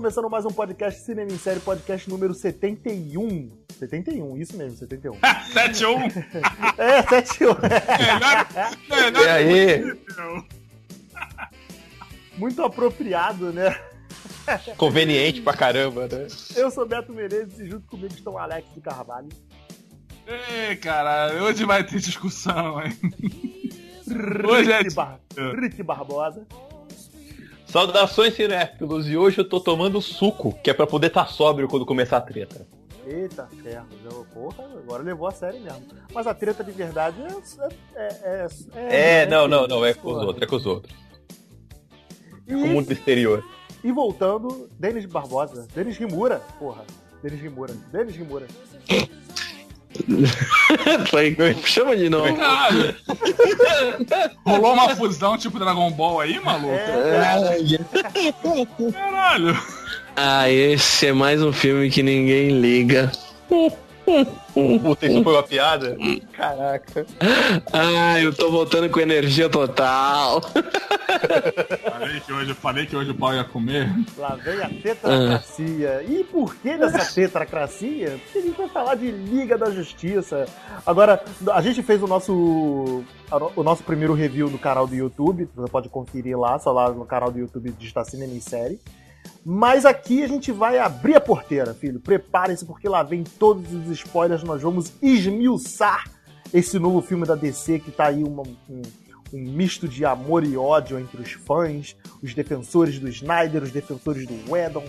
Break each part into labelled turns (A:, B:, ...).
A: começando mais um podcast Cinema em Série, podcast número 71. 71, isso mesmo, 71.
B: 71?
A: é, 71.
B: melhor, melhor
C: E aí?
A: Muito apropriado, né?
C: Conveniente pra caramba, né?
A: Eu sou Beto Menezes e junto comigo estão Alex de Carvalho.
B: Ei, cara, hoje vai ter discussão, hein? Hoje é
A: Rick, Bar... Rick Barbosa.
C: Saudações cinéfilos, e hoje eu tô tomando suco, que é pra poder estar tá sóbrio quando começar a treta.
A: Eita ferro, porra, agora levou a sério mesmo. Mas a treta de verdade é. É, é,
C: é, é não, não, não, é com os outros, é com os outros. E... É com o mundo exterior.
A: E voltando, Denis Barbosa, Denis Rimura, porra. Denis Rimura, Denis Rimura.
C: Chama de novo.
B: Caralho. Rolou uma fusão tipo Dragon Ball aí, maluco? É. Caralho.
D: Ah, esse é mais um filme que ninguém liga.
C: Puta, isso foi uma piada? Caraca.
D: Ah, eu tô voltando com energia total.
B: Falei que hoje, falei que hoje o pau ia comer.
A: Lá vem a tetracracia. Ah. E por que dessa tetracracia? Porque a gente vai falar de Liga da Justiça. Agora, a gente fez o nosso o nosso primeiro review no canal do YouTube. Você pode conferir lá, só lá no canal do YouTube de Cinema em Série. Mas aqui a gente vai abrir a porteira, filho. Preparem-se porque lá vem todos os spoilers. Nós vamos esmiuçar esse novo filme da DC que tá aí uma, um, um misto de amor e ódio entre os fãs, os defensores do Snyder, os defensores do Whedon.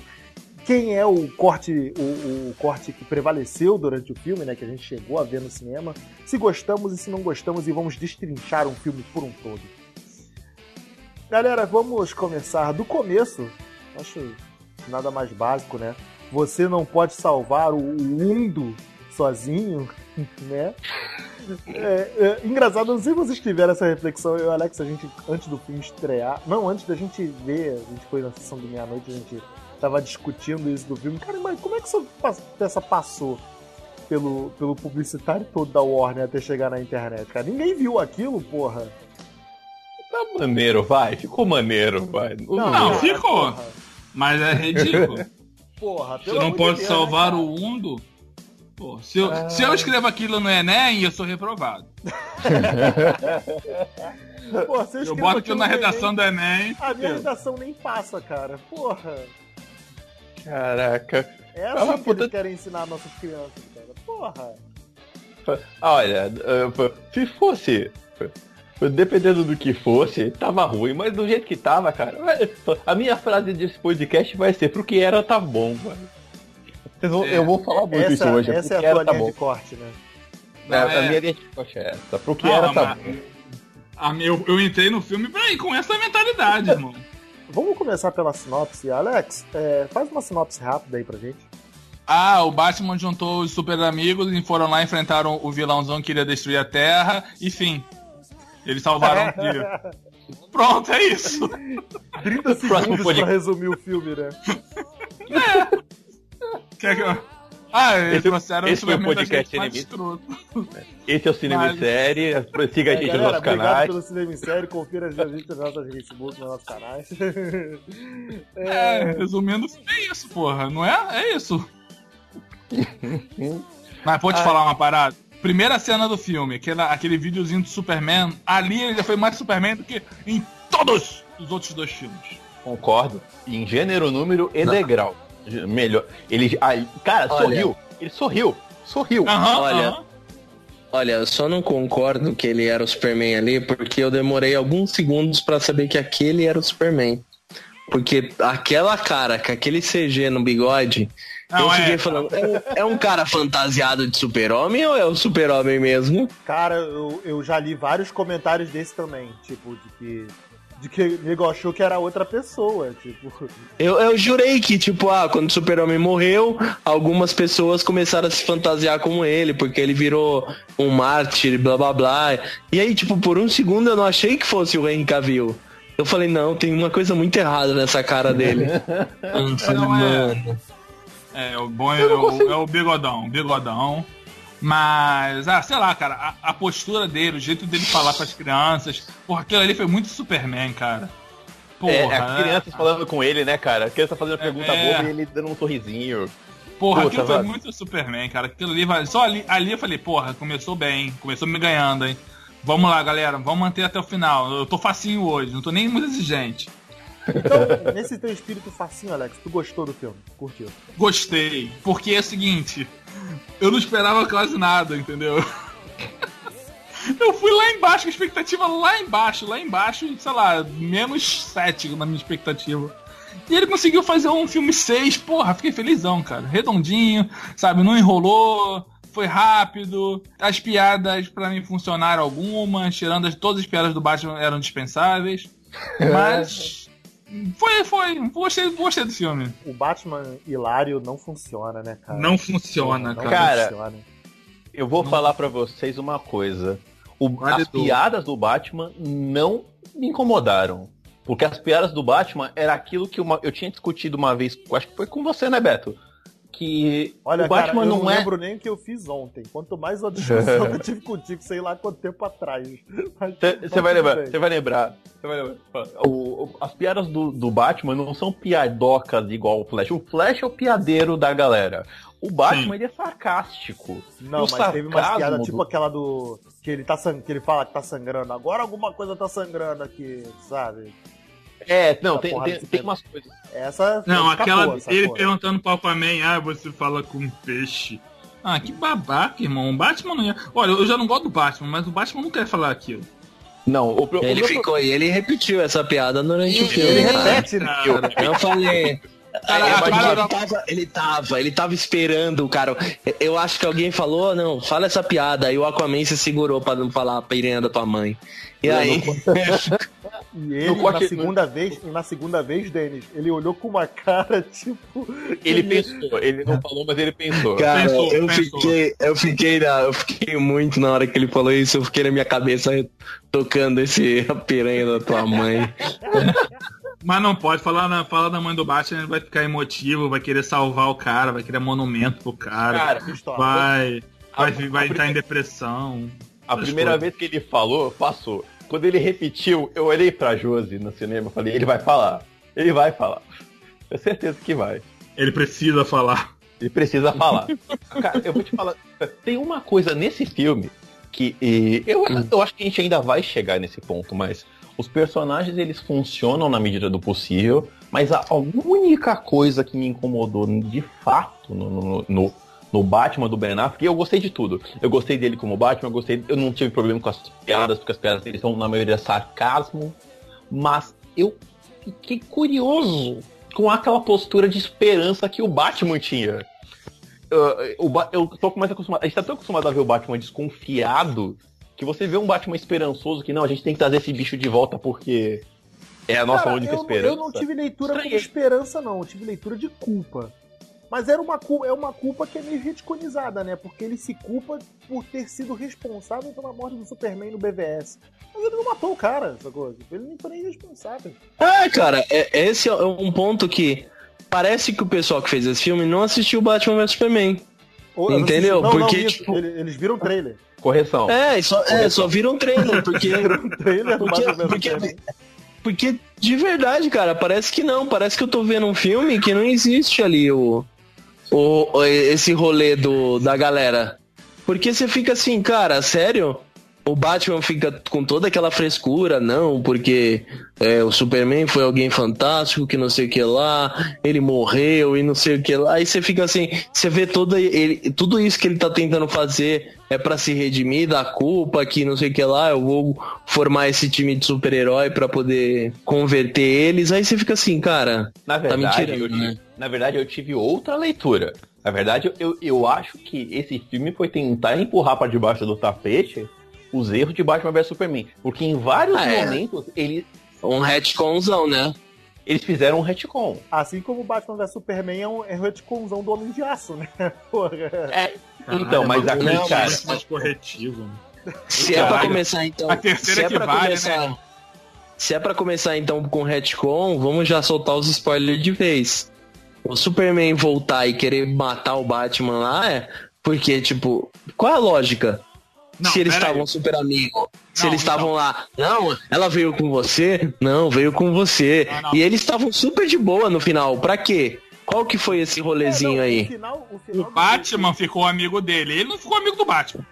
A: Quem é o corte, o, o, corte que prevaleceu durante o filme, né? Que a gente chegou a ver no cinema. Se gostamos e se não gostamos, e vamos destrinchar um filme por um todo. Galera, vamos começar do começo Acho nada mais básico, né? Você não pode salvar o mundo sozinho, né? É, é, engraçado, não sei se vocês tiveram essa reflexão, eu e o Alex, a gente, antes do filme estrear, não, antes da gente ver, a gente foi na sessão de meia-noite, a gente tava discutindo isso do filme. Cara, mas como é que essa peça passou pelo, pelo publicitário todo da Warner até chegar na internet, cara? Ninguém viu aquilo, porra.
C: Tá maneiro, vai. Ficou maneiro, vai.
B: Não, não, não ficou. Porra. Mas é ridículo.
A: Porra,
B: Você não pode Deus, salvar né, o mundo? Pô, se, eu, ah. se eu escrevo aquilo no Enem, eu sou reprovado. Pô, eu, eu boto aquilo na redação Enem, do Enem.
A: A minha redação nem passa, cara. Porra.
C: Caraca.
A: É assim ah, que puta... eles querem ensinar nossas crianças, cara. Porra.
C: Olha, se fosse Dependendo do que fosse, tava ruim, mas do jeito que tava, cara. A minha frase desse podcast vai ser: pro que era, tá bom, mano. Vão, é. Eu vou falar muito
A: essa,
C: isso hoje.
A: Essa é a tua tá linha bom. de corte, né?
C: Não, é, A minha linha de corte é essa. Pro que não, era, tá bom.
B: A, eu, eu entrei no filme pra ir com essa mentalidade, irmão.
A: Vamos começar pela sinopse. Alex, é, faz uma sinopse rápida aí pra gente.
B: Ah, o Batman juntou os super amigos e foram lá enfrentaram o vilãozão que queria destruir a Terra. Enfim, eles salvaram o dia. Pronto, é isso.
A: 30 segundos pra resumir o filme, né?
B: É. Quer que eu... Ah, eles trouxeram
C: esse foi o podcast Esse é o Cinema Mas... Série. Siga a gente é, nos nossos canais.
A: Obrigado pelo Cinema Série. Confira a gente nos nossos Facebook, nos nossos canais.
B: É, é resumindo, é isso, porra. Não é? É isso. Mas pode te falar uma parada? Primeira cena do filme, aquela, aquele videozinho do Superman, ali ele já foi mais Superman do que em todos os outros dois filmes.
C: Concordo. Em gênero, número e Não. degrau. Melhor. Ele. Aí, cara, Olha. sorriu. Ele sorriu. Sorriu.
D: Uhum, Olha. Uhum. Olha, eu só não concordo que ele era o Superman ali, porque eu demorei alguns segundos para saber que aquele era o Superman. Porque aquela cara, com aquele CG no bigode, não, eu fiquei é... falando, é, é, um cara fantasiado de super-homem ou é o super-homem mesmo?
A: Cara, eu, eu já li vários comentários desse também, tipo, de que de que achou que era outra pessoa, tipo.
D: Eu, eu jurei que, tipo, ah, quando o super-homem morreu, algumas pessoas começaram a se fantasiar como ele, porque ele virou um mártir, blá blá blá. E aí, tipo, por um segundo eu não achei que fosse o Henry Cavill. Eu falei, não, tem uma coisa muito errada nessa cara dele. eu falei,
B: é. mano. É, o bom é, é, o, é o bigodão, bigodão. Mas, ah, sei lá, cara, a, a, postura dele, o jeito dele falar com as crianças, porra, aquilo ali foi muito Superman, cara. Porra,
C: é, as crianças falando com ele, né, cara? As crianças fazendo pergunta
B: É.
C: boba e ele dando um sorrisinho.
B: Porra,
C: Puta,
B: aquilo foi muito Superman, cara. Aquilo ali, vai- só ali, ali eu falei, porra, começou bem, começou me ganhando, hein? Vamos lá, galera, vamos manter até o final. Eu tô facinho hoje, não tô nem muito exigente.
A: Então, nesse teu espírito facinho, Alex, tu gostou do filme? Curtiu?
B: Gostei, porque é o seguinte, eu não esperava quase nada, entendeu? Eu fui lá embaixo, com a expectativa lá embaixo, lá embaixo, sei lá, menos 7 na minha expectativa. E ele conseguiu fazer um filme 6, porra, fiquei felizão, cara. Redondinho, sabe, não enrolou, foi rápido. As piadas pra mim funcionaram algumas, tirando as, todas as piadas do Batman eram dispensáveis. Mas foi, foi, gostei, gostei do filme.
A: O Batman hilário não funciona, né, cara?
B: Não funciona,
A: Não
B: cara.
C: Cara,
A: funciona.
C: Eu vou falar pra vocês uma coisa. O-
B: Vale
C: as
B: tudo.
C: piadas do Batman não me incomodaram. Porque as piadas do Batman era aquilo que uma- eu tinha discutido uma vez, acho que foi com você, né, Beto? Que
A: Olha,
C: o Batman
A: cara, eu
C: não,
A: não
C: é.
A: lembro nem o que eu fiz ontem. Quanto mais uma discussão que eu tive contigo, sei lá quanto tempo atrás.
C: Você vai lembrar, vai lembrar. Você vai lembrar. O- o- as piadas do, do Batman não são piadocas igual o Flash. O Flash é o piadeiro da galera. O Batman,
B: Sim.
C: ele é sarcástico.
A: Não,
C: o
A: mas teve piadas
C: do-
A: tipo aquela do. Que ele, tá sang... que ele fala que tá sangrando. Agora alguma coisa tá sangrando aqui, sabe?
C: É, não, tem, tem, tem umas coisas.
A: Essa.
B: Não, aquela.
A: sacou?
B: Ele perguntando pro Aquaman, ah, você fala com peixe. Ah, que babaca, irmão. O Batman não ia. Olha, eu já não gosto do Batman, mas o Batman não quer falar aquilo.
C: Não, o, o
D: Ele ficou e ele repetiu essa piada durante o filme.
A: Ele
D: cara.
A: repete, né?
B: Cara,
D: Eu falei.
B: Cara,
D: É,
B: cara-
D: ele, tava, ele tava, ele tava esperando, cara. Eu acho que alguém falou, não, fala essa piada. Aí o Aquaman se segurou pra não falar a piranha da tua mãe. E aí,
A: E ele,
C: No corte-
A: na segunda vez, e na segunda vez, Denis, ele olhou com uma cara, tipo.
C: Ele pensou, ele não falou, mas ele pensou.
D: cara,
B: Pensou,
D: eu
B: pensou.
D: fiquei, eu fiquei, na, eu fiquei muito na hora que ele falou isso, eu fiquei na minha cabeça tocando esse piranha da tua mãe.
B: Mas não pode falar, na, falar da mãe do Batman, ele vai ficar emotivo, vai querer salvar o cara, vai querer monumento pro cara.
C: Cara,
A: pistola.
B: vai.
C: a-
B: Vai, vai
C: a
B: entrar em depressão.
C: A primeira
B: coisas.
C: vez que ele falou, passou. Quando ele repetiu, eu olhei pra Josi no cinema e falei, ele vai falar. Ele vai falar. Tenho certeza que vai.
B: Ele precisa falar.
C: Ele precisa falar. Cara, eu vou te falar. Tem uma coisa nesse filme que e, eu, eu acho que a gente ainda vai chegar nesse ponto, mas os personagens eles funcionam na medida do possível, mas a, a única coisa que me incomodou de fato no, no, no, no Batman do Ben Affleck, eu gostei de tudo. Eu gostei dele como Batman, eu gostei, eu não tive problema com as piadas, porque as piadas dele são na maioria sarcasmo, mas eu fiquei curioso com aquela postura de esperança que o Batman tinha. Uh, Ba- eu tô mais acostumado. A gente tá tão acostumado a ver o Batman desconfiado que você vê um Batman esperançoso que não, a gente tem que trazer esse bicho de volta porque é a nossa
A: Cara,
C: única
A: eu,
C: esperança.
A: eu não tive leitura como
C: Estranhei.
A: esperança, não. Eu tive leitura de culpa. Mas era uma, é uma culpa que é meio reticonizada, né? Porque ele se culpa por ter sido responsável pela morte do Superman no BVS. Mas ele não matou o cara, sacou? Tipo, Ele nem foi nem responsável.
D: Ah, cara, é- esse é um ponto que parece que o pessoal que fez esse filme não assistiu Batman vs Superman.
A: Ou- eu não
D: Entendeu?
A: Não, não,
D: Porque,
A: isso.
D: tipo-
A: Ele- Eles viram o trailer.
C: Correção.
D: É, só, é, só viram trailer, porque
A: Viram o trailer do
D: Porque- porque-
A: Superman.
D: Porque, de verdade, cara, parece que não. Parece que eu tô vendo um filme que não existe ali o, o, esse rolê do, da galera. Porque você fica assim, cara, sério? O Batman fica com toda aquela frescura, não, porque é, o Superman foi alguém fantástico, que não sei o que lá, ele morreu e não sei o que lá. Aí você fica assim, você vê todo ele, tudo isso que ele tá tentando fazer é pra se redimir da culpa, que não sei o que lá, eu vou formar esse time de super-herói pra poder converter eles. Aí você fica assim, cara,
C: Na
D: tá
C: verdade, eu tive,
D: né?
C: Na verdade, eu tive outra leitura. Na verdade, eu, eu acho que esse filme foi tentar empurrar para debaixo do tapete os erros de Batman vs Superman. Porque em vários
D: Ah, é.
C: momentos eles,
D: Um retconzão, né?
C: eles fizeram um retcon.
A: Assim como o Batman vs Superman é um, é um retconzão do Homem de Aço, né? Porra.
C: É, então, mas aqui,
D: não,
C: cara.
B: mais, mais corretivo.
D: Se é pra começar, então.
B: A terceira
D: se é
B: que
D: pra
B: vale,
D: começar,
B: né?
D: Se é pra começar, então, com retcon, vamos já soltar os spoilers de vez. O Superman voltar e querer matar o Batman lá é. Porque, tipo, qual é a lógica? se eles estavam super amigos. Se eles estavam lá, não, ela veio com você? Não, veio com você. E eles estavam super de boa no final. Pra quê? Qual que foi esse rolezinho
A: É, não,
D: aí?
A: O, final, o, final
B: O Batman ficou amigo dele. Ele não ficou amigo do Batman.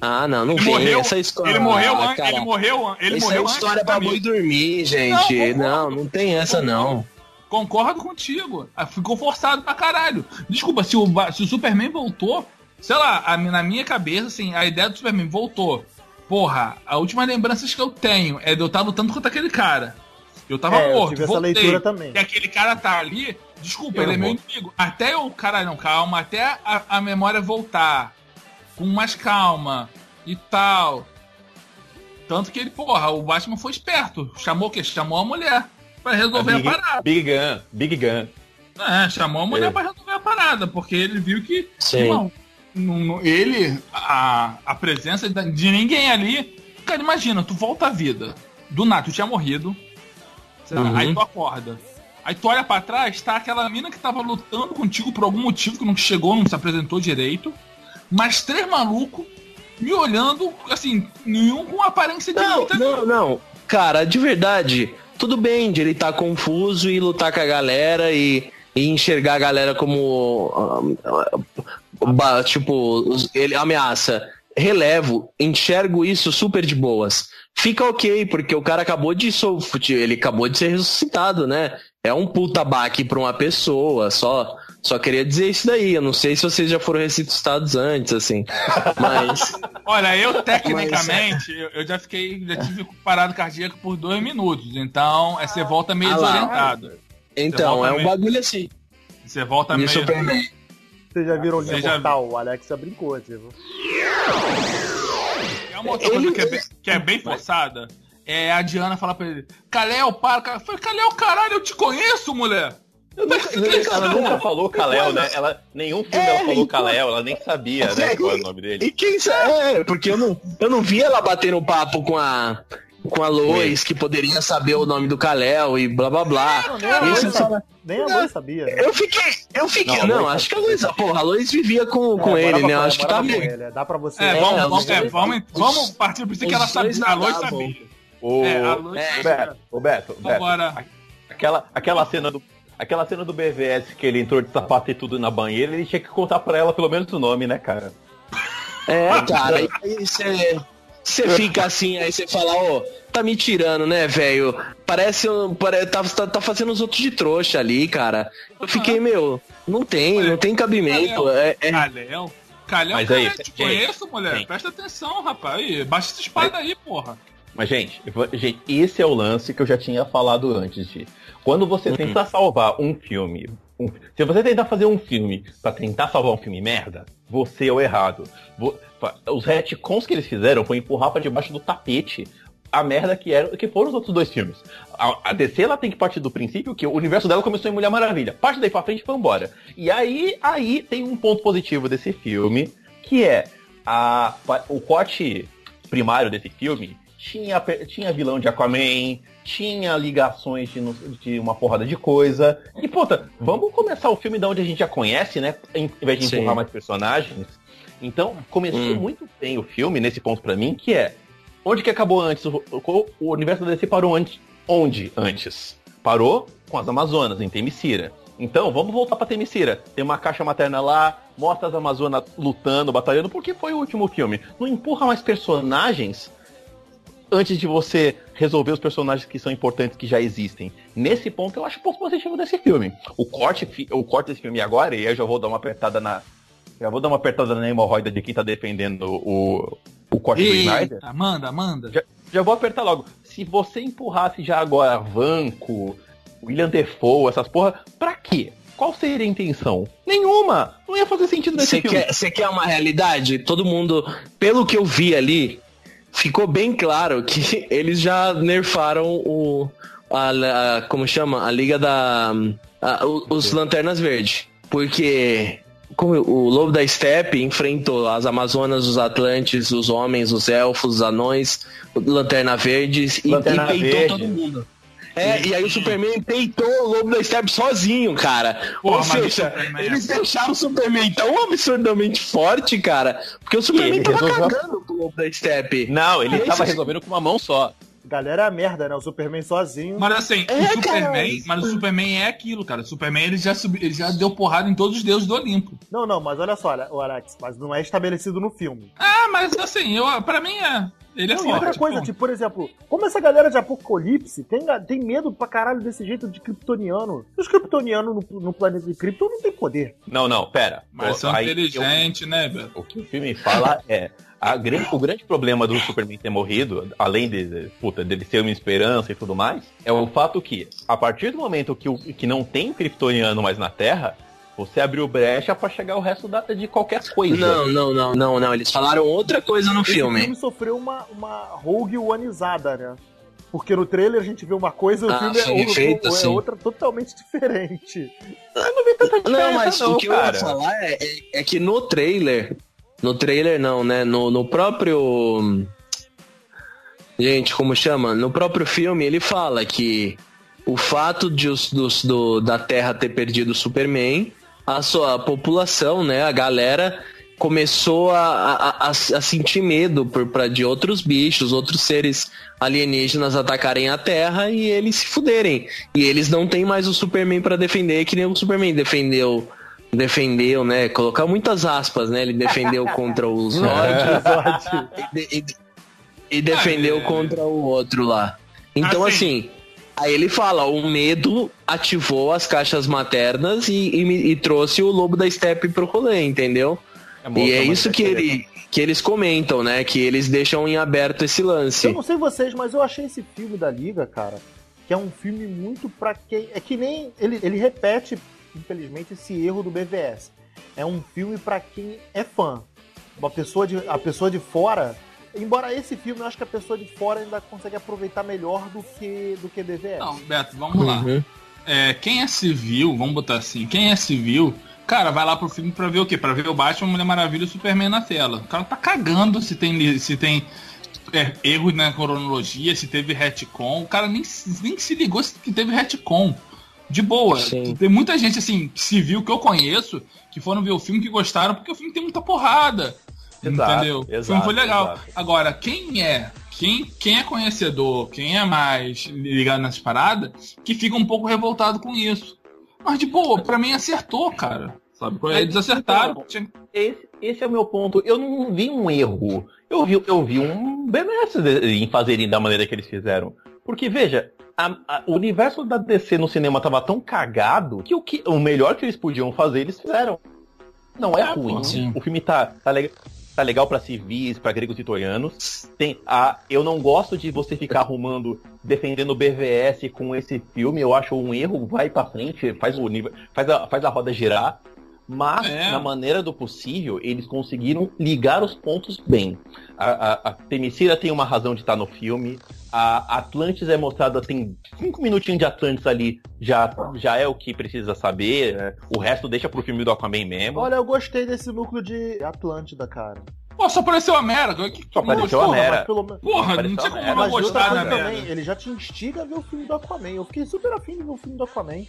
D: Ah, não, não
B: Ele
D: vem
B: morreu,
D: essa história.
B: ele morreu,
D: Ah,
B: an- ele morreu, ele
D: Essa
B: morreu
D: é
B: antes
D: história pra boi dormir, gente.
B: concordo.
D: Não, não tem essa não.
B: Concordo contigo. Ah, Ficou forçado pra caralho. Desculpa, se o, se o Superman voltou, sei lá, a na minha cabeça, assim, a ideia do Superman voltou. Porra, a última lembrança que eu tenho é de eu estar lutando contra aquele cara. Eu tava
A: É, eu
B: morto,
A: tive essa
B: voltei.
A: leitura também.
B: E aquele cara tá ali, desculpa,
C: Eu
B: ele é meu inimigo. Até eu, caralho, não, calma, até a, a memória voltar com mais calma e tal. Tanto que ele, porra, o Batman foi esperto. Chamou o quê? Chamou a mulher pra resolver a,
C: Big,
B: parada.
C: Big Gun, Big Gun.
B: É, chamou a mulher
C: É.
B: pra resolver a parada, porque ele viu que,
D: Sim.
B: irmão, ele, a, a presença de ninguém ali. Cara, imagina, tu volta à vida. Do nada, tu tinha morrido.
D: Uhum.
B: Aí tu acorda. Aí tu olha pra trás, tá aquela mina que tava lutando contigo por algum motivo que não chegou, não se apresentou direito. Mas três malucos me olhando, assim, nenhum com aparência de
D: Não,
B: luta.
D: não, não. Cara, de verdade, tudo bem de ele estar confuso e lutar com a galera e, e enxergar a galera como. ah, ah, ba- tipo, ele ameaça. Relevo, enxergo isso super de boas. Fica ok, porque o cara acabou de ele acabou de ser ressuscitado, né? É um puta baque pra uma pessoa, só só queria dizer isso daí. Eu não sei se vocês já foram ressuscitados antes, assim. Mas
B: Olha, eu tecnicamente, eu, eu já fiquei, já tive parado cardíaco por dois minutos. Então, é, você volta meio
D: Ah
B: desorientado.
D: então, é um
B: meio-
D: bagulho assim.
B: Você volta
D: E
B: meio.
D: Superman.
A: Vocês já viram o linha
B: Você já-
A: mortal? O Alexa brincou, tipo.
B: É uma outra coisa que é, bem, que é bem forçada. É a Diana falar pra ele: Kalel, para. cara." Eu falei: caralho, eu te conheço, mulher.
C: Ela nunca falou Kalel, né? Ela, nenhum filme
D: É,
C: ela falou
D: então-
C: Kalel, ela nem sabia, né, qual era o nome dele.
D: E quem sabe? É, porque eu não, eu não vi ela batendo papo com a. Com a Lois, que poderia saber o nome do Kalel e blá blá blá.
A: Não, nem a Lois
D: só-
A: Nem a Lois sabia. né?
D: Eu fiquei. Eu fiquei.
C: Não,
D: Não,
C: Lois
D: acho que a Lois. Porra, a Lois vivia com, com
A: É,
D: ele, né? Eu acho que tá meio.
A: Dá pra você.
B: É,
D: É,
B: vamos,
D: os
B: vamos, é, vamos, vamos partir do princípio que ela sabia. A Lois sabia.
C: O,
B: É, a Lois
D: É.
C: Beto, o Beto, o Beto.
B: Agora,
C: Aquela, aquela cena do. Aquela cena do BVS que ele entrou de sapato e tudo na banheira, ele tinha que contar pra ela pelo menos o nome, né, cara?
D: É, cara, e aí você. Você fica assim, aí você fala, ô, tá me tirando, né, velho? Parece, um- pare, tá, tá, tá fazendo os outros de trouxa ali, cara. Eu fiquei, meu, não tem, não tem cabimento. É, é-
B: Kalel. Kalel,
C: Mas
B: cara,
C: aí,
B: eu te
C: gente,
B: conheço, mulher.
C: gente.
B: Presta atenção, rapaz. Aí, Baixa essa espada aí, porra.
C: Mas, gente, gente, esse é o lance que eu já tinha falado antes de. Quando você tentar salvar um filme. um- se você tentar fazer um filme pra tentar salvar um filme merda, você é o errado. Os retcons que eles fizeram foi empurrar pra debaixo do tapete a merda que era que foram os outros dois filmes. A, a DC ela tem que partir do princípio que o universo dela começou em Mulher Maravilha. Parte daí pra frente foi embora. E aí, aí tem um ponto positivo desse filme, que é a, o corte primário desse filme tinha, tinha vilão de Aquaman, tinha ligações de, de uma porrada de coisa. E, puta, vamos começar o filme da onde a gente já conhece, né? Em vez de
D: Sim.
C: empurrar mais personagens. Então, começou
D: Hum.
C: muito bem o filme nesse ponto pra mim, que é onde que acabou antes? O, o- o universo da DC parou antes. Onde antes? Parou com as Amazonas, em Temicira. Então, vamos voltar pra Temicira. Tem uma caixa materna lá, mostra as Amazonas lutando, batalhando, porque foi o último filme. Não empurra mais personagens antes de você resolver os personagens que são importantes que já existem. Nesse ponto, eu acho o ponto positivo desse filme. O corte, o corte desse filme agora, e aí eu já vou dar uma apertada na. Já vou dar uma apertada na hemorroida de quem tá defendendo o, o corte do Snyder.
B: Eita, Amanda, Amanda.
C: Já, já vou apertar logo. Se você empurrasse já agora Vanco, William Defoe, essas porra, pra quê? Qual seria a intenção? Nenhuma! Não ia fazer sentido nesse
D: Você
C: filme.
D: quer, você quer uma realidade? Todo mundo, pelo que eu vi ali, ficou bem claro que eles já nerfaram o. A, a- como chama? A Liga da. a- os Lanternas Verdes. Porque. como o Lobo da Steppe enfrentou as Amazonas, os Atlantes, os homens, os elfos, os anões, Lanterna Verdes e,
C: Lanterna
D: e peitou
C: Verde.
D: todo mundo. É, e aí o Superman peitou o Lobo da Steppe sozinho, cara.
B: Porra,
D: Ou seja,
B: Superman-
D: eles deixaram o Superman tão absurdamente forte, cara, porque o Superman
C: ele
D: tava
C: resolveu-
D: cagando com o lobo da steppe.
C: Não, ele
D: Esse-
C: tava resolvendo com uma mão só.
A: Galera é a merda, né? O Superman sozinho.
B: Mas assim,
D: É,
B: o
D: cara,
B: Superman,
D: isso-
B: mas o Superman é aquilo, cara. O Superman ele já, subi, ele já deu porrada em todos os deuses do Olimpo.
A: Não, não, mas olha só, o Alex, mas não é estabelecido no filme.
B: Ah, mas assim, eu, pra mim é. Ele é
A: e outra coisa, tipo, por exemplo, como essa galera de Apocalipse tem, tem medo pra caralho desse jeito de kryptoniano. Os kryptonianos no, no planeta de Krypton não tem poder.
C: Não, não, pera.
B: Mas são
C: Aí, eu-
B: inteligentes, né, Beto?
C: O que o filme fala é. A grande, o grande problema do Superman ter morrido, além de, puta, dele ser uma esperança e tudo mais, é o fato que, a partir do momento que, o, que não tem kryptoniano mais na Terra, você abriu brecha pra chegar o resto da- de qualquer coisa.
D: Não, não, não, não, não. Eles falaram outra coisa no
A: Esse
D: filme.
A: filme sofreu uma, uma rogue oneizada, né? Porque no trailer a gente vê uma coisa e o
D: Ah,
A: filme é,
D: feito
A: ou- é
D: assim.
A: outra totalmente diferente.
D: Não, mas
C: não,
D: o que eu
C: cara.
D: ia falar é, é- é que no trailer. No trailer não, né? No, no próprio. Gente, como chama? No próprio filme ele fala que o fato de os, dos, do, da Terra ter perdido o Superman, a sua população, né? A galera começou a, a, a, a sentir medo por, pra, de outros bichos, outros seres alienígenas atacarem a Terra e eles se fuderem. E eles não têm mais o Superman pra defender, que nem o Superman defendeu. Defendeu, né? Colocar muitas aspas, né? Ele defendeu contra os Zod
A: Zod.
D: e, e- e defendeu
B: é.
D: contra o outro lá. Então,
B: Assim.
D: assim, aí ele fala: o medo ativou as caixas maternas e, e e trouxe o lobo da steppe pro rolê, entendeu? e é isso que, ele, que eles comentam, né? Que eles deixam em aberto esse
A: Eu
D: lance.
A: não sei vocês, mas eu achei esse filme da Liga, cara, que é um filme muito pra quem. É que nem. Ele, ele repete, infelizmente, esse erro do BVS. É um filme pra quem é fã. Uma pessoa de, a pessoa de fora. Embora esse filme, eu acho que a pessoa de fora ainda consegue aproveitar melhor do que, do que BVS.
B: Não, Beto, vamos lá.
D: Uhum.
B: É, quem é civil, vamos botar assim, quem é civil, cara, vai lá pro filme pra ver o quê? Pra ver o Batman, Mulher Maravilha e o Superman na tela. O cara tá cagando se tem, se tem é, erros na cronologia, se teve retcon. O cara nem, se- nem se ligou se que teve retcon. De boa.
D: Sim.
B: Tem muita gente, assim, civil que eu conheço, que foram ver o filme que gostaram, porque o filme tem muita porrada.
C: Exato,
B: entendeu?
C: exato,
B: foi legal.
C: exato.
B: Agora, quem é, quem, quem é conhecedor, quem é mais ligado nessas paradas, que fica um pouco revoltado com isso. Mas de boa, pra mim acertou, cara. Sabe? Eles acertaram. Tinha-
C: Esse, esse é o meu ponto. Eu não vi um erro. Eu vi, eu vi um benesse de- em fazerem da maneira que eles fizeram. Porque, veja, a- a- o universo da DC no cinema tava tão cagado que o, que o melhor que eles podiam fazer, eles fizeram. Não é
B: pô,
C: ruim.
B: sim.
C: O filme tá, tá, le- tá legal pra civis, pra gregos e troianos. Tem a, eu não gosto de você ficar arrumando, defendendo o BVS com esse filme. Eu acho um erro. Vai pra frente, faz o nível, faz a, faz a roda girar. Mas,
B: É.
C: na maneira do possível, eles conseguiram ligar os pontos bem. A, a, a Temicira tem uma razão de estar no filme. A Atlantis é mostrada, tem cinco minutinhos de Atlantis ali, já, já é o que precisa saber. né? O resto deixa pro filme do Aquaman mesmo.
A: Olha, eu gostei desse núcleo de Atlântida, cara.
B: Pô, só apareceu a Mera. Que, que
C: Só apareceu a Mera.
A: Pelo.
B: Porra,
C: Apareceu
B: não tinha como não gostar da Mera.
A: também, ele já te instiga a ver o filme do Aquaman. Eu fiquei super afim de ver o filme do Aquaman.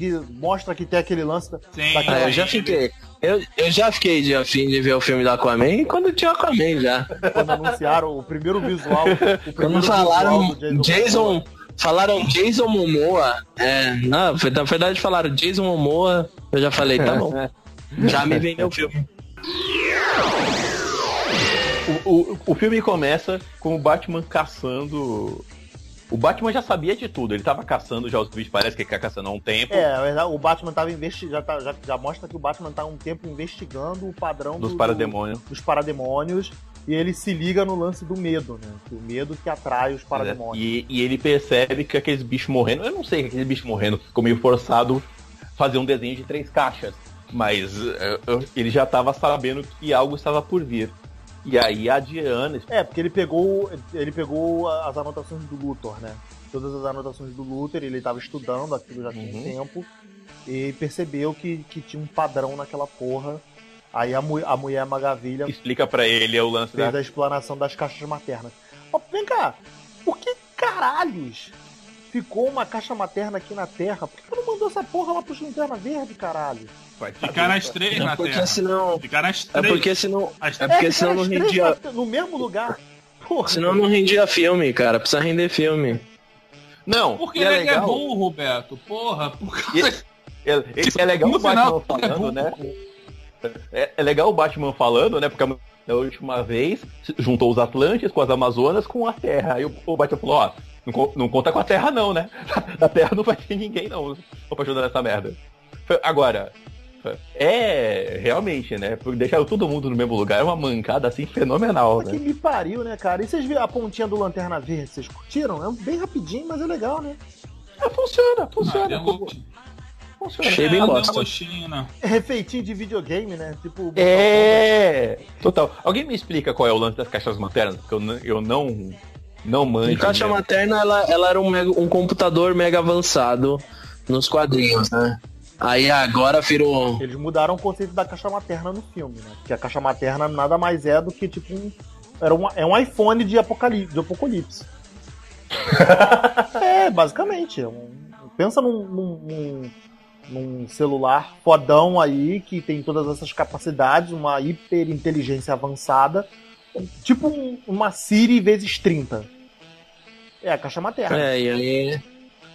A: Que mostra que tem aquele lance da.
B: Sim,
A: daquela-
D: Ah, eu já fiquei. Eu, eu já fiquei de afim de ver o filme do Aquaman quando tinha Aquaman já.
A: Quando anunciaram o primeiro visual. O primeiro
D: Quando falaram
A: do
D: Jason. Falaram Jason Momoa. É, não, foi- na verdade falaram Jason Momoa. Eu já falei, tá bom. Já me vendeu o filme.
C: O, o, o filme começa com o Batman caçando. O Batman já sabia de tudo, ele tava caçando já os bichos, parece que ele tá caçando há um tempo.
A: É, na verdade, o Batman tava investigando. Já, tá- já, já mostra que o Batman tá há um tempo investigando o padrão
C: Dos
A: do-
C: parademônios.
A: do- dos parademônios. E ele se liga no lance do medo, né? O medo que atrai os parademônios.
C: E, e ele percebe que aqueles bichos morrendo. Eu não sei que aqueles bichos morrendo ficou meio forçado fazer um desenho de três caixas. Mas eh, eu- ele já tava sabendo que algo estava por vir. E aí a Diana.
A: É, porque ele pegou, ele pegou as anotações do Luthor, né? Todas as anotações do Luthor, ele estava estudando aquilo já tinha um
C: Uhum.
A: tempo e percebeu que, que tinha um padrão naquela porra. Aí a, mu- a mulher Magavilha
C: Explica pra ele o lance
A: fez
C: da.
A: a explanação das caixas maternas. Ó, vem cá, por que caralhos ficou uma caixa materna aqui na Terra? Por que não mandou essa porra lá pro Lanterna Verde, caralho?
C: Vai
B: Ficar nas três na
D: É porque
B: Terra.
D: senão.
B: Ficar nas
D: É
B: três.
D: porque senão.
B: As-
D: É porque
A: É,
D: senão não rendia.
A: na- no mesmo lugar. Porra.
D: Senão não rendia filme, cara. Precisa render filme.
C: Não,
B: Porque
C: e
B: ele
C: é
B: é,
C: legal.
B: burro, Beto. Porra, por
C: E-
B: causa...
C: É, é- é legal
B: No
C: o Batman
B: final, é
C: falando,
B: burro.
C: né? É, é legal o Batman falando, né? Porque a- da última vez juntou os Atlantes com as Amazonas com a Terra. Aí o, o Batman falou, ó, não, não conta com a Terra não, né? Da Terra não vai ter ninguém não pra ajudar nessa merda. Agora, é realmente, né? Porque deixar todo mundo no mesmo lugar é uma mancada assim fenomenal,
A: Que
C: né?
A: me pariu, né, cara? E vocês viram a pontinha do Lanterna Verde? Vocês curtiram? É bem rapidinho, mas é legal, né?
C: É, funciona,
B: Ah,
C: funciona.
B: gostinho.
C: funciona.
D: Achei bem bosta.
B: né?
A: É refeitinho de videogame, né? Tipo.
C: É, total. Alguém me explica qual é o lance das caixas maternas? Porque eu, n- eu não, não manjo.
D: A caixa
C: mesmo.
D: materna, ela, ela era um, mega- um computador mega avançado nos quadrinhos, né? Aí agora virou.
A: Eles mudaram o conceito da caixa materna no filme, né? Porque a caixa materna nada mais é do que tipo um. Era um, é um iPhone de apocalipse. De apocalipse. é, basicamente. é um- pensa num, num- num- celular fodão aí que tem todas essas capacidades, uma hiper inteligência avançada. Tipo um- uma Siri vezes 30. É a caixa materna.
D: É, e aí.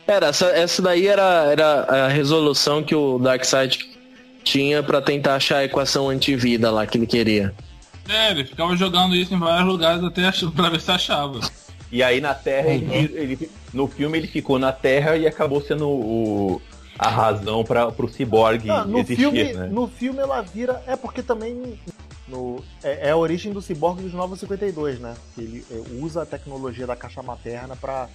D: Era, essa, essa daí era, era a resolução que o Darkseid tinha pra tentar achar a equação antivida lá que ele queria.
B: É, ele ficava jogando isso em vários lugares até ach... pra ver se achava.
C: E aí na Terra, ele, ele- no filme ele ficou na Terra e acabou sendo o, a razão para pro ciborgue
A: Ah, no,
C: existir,
A: filme,
C: né?
A: no filme ela vira. É porque também. No, é, é a origem do ciborgue dos Novos 52, né? Ele é, usa a tecnologia da caixa materna pra,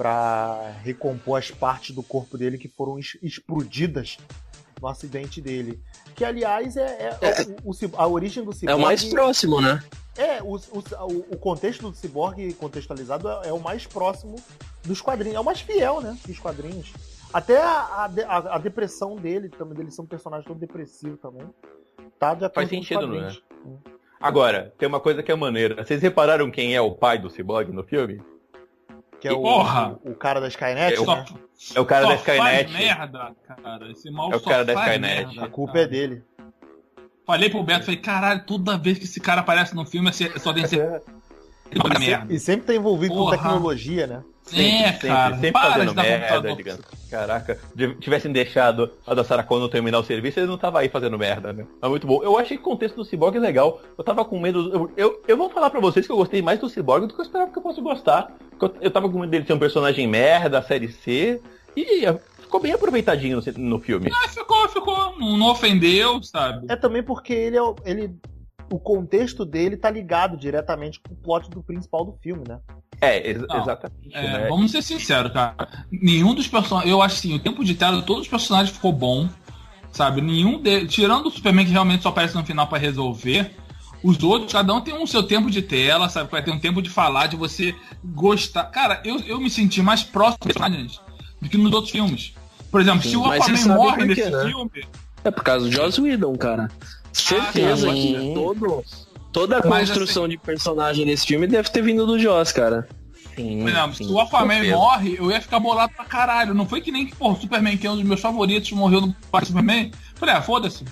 A: pra recompor as partes do corpo dele que foram es- explodidas no acidente dele. Que, aliás, é, é- o- o ci- a origem do
D: É
A: ciborgue.
D: o mais próximo, né?
A: É, o, o, o contexto do ciborgue contextualizado é, é o mais próximo dos quadrinhos. É o mais fiel, né? Dos quadrinhos. Até a, a, a- depressão dele, também dele ser um personagem todo depressivo também. Tá de acordo
C: Faz sentido,
A: quadrinhos.
C: Agora, tem uma coisa que é maneira. Vocês repararam quem é o pai do ciborgue no filme?
A: Que é o,
B: Porra!
A: o, o cara da Skynet,
C: É o-
A: né?
C: É o cara
B: só
C: da Skynet.
B: Faz merda, cara. Esse mal
C: É o
B: só
C: cara da Skynet.
B: merda,
A: A culpa
B: cara.
A: é dele.
B: Falei pro Beto, falei, caralho, toda vez que esse cara aparece no filme, é só tem que ser merda.
A: E sempre tá envolvido
B: Porra.
A: com tecnologia, né?
B: É, cara,
C: sempre
B: para
C: fazendo
B: de dar
C: merda,
B: computador.
C: digamos. Caraca, tivessem deixado a da Sarah Connor terminar o serviço, ele não tava aí fazendo merda, né? Mas muito bom. Eu achei que o contexto do Cyborg é legal. Eu tava com medo. Eu, eu, eu vou falar pra vocês que eu gostei mais do Cyborg do que eu esperava que eu fosse gostar. Eu, eu tava com medo dele ser um personagem merda, série C. E ficou bem aproveitadinho no, no filme.
B: Ah, ficou, ficou. Não, não ofendeu, sabe?
A: É também porque ele é o- ele o contexto dele tá ligado diretamente com o plot do principal do filme, né?
C: É, ex-
B: Não,
C: exatamente.
B: É,
C: né?
B: Vamos ser sinceros, cara. Nenhum dos personagens. Eu acho assim, o tempo de tela, todos os personagens ficou bom. Sabe? Nenhum deles. Tirando o Superman que realmente só aparece no final pra resolver. Os outros, cada um tem um seu tempo de tela, sabe? Vai ter um tempo de falar, de você gostar. Cara, eu, eu me senti mais próximo dos personagens do que nos outros filmes. Por exemplo, se o Aquaman morre nesse
D: né?
B: filme.
D: É por causa do Joss Whedon, cara. Certeza
C: Ah,
D: que todo, toda a
B: Mas,
D: construção de personagem nesse filme deve ter vindo do Joss, cara.
C: Sim,
B: Por exemplo,
C: sim,
B: se o Aquaman morre, eu ia ficar bolado pra caralho. Não foi que nem que, pô, o Superman, que é um dos meus favoritos, morreu no Parque Superman. Falei, ah, foda-se.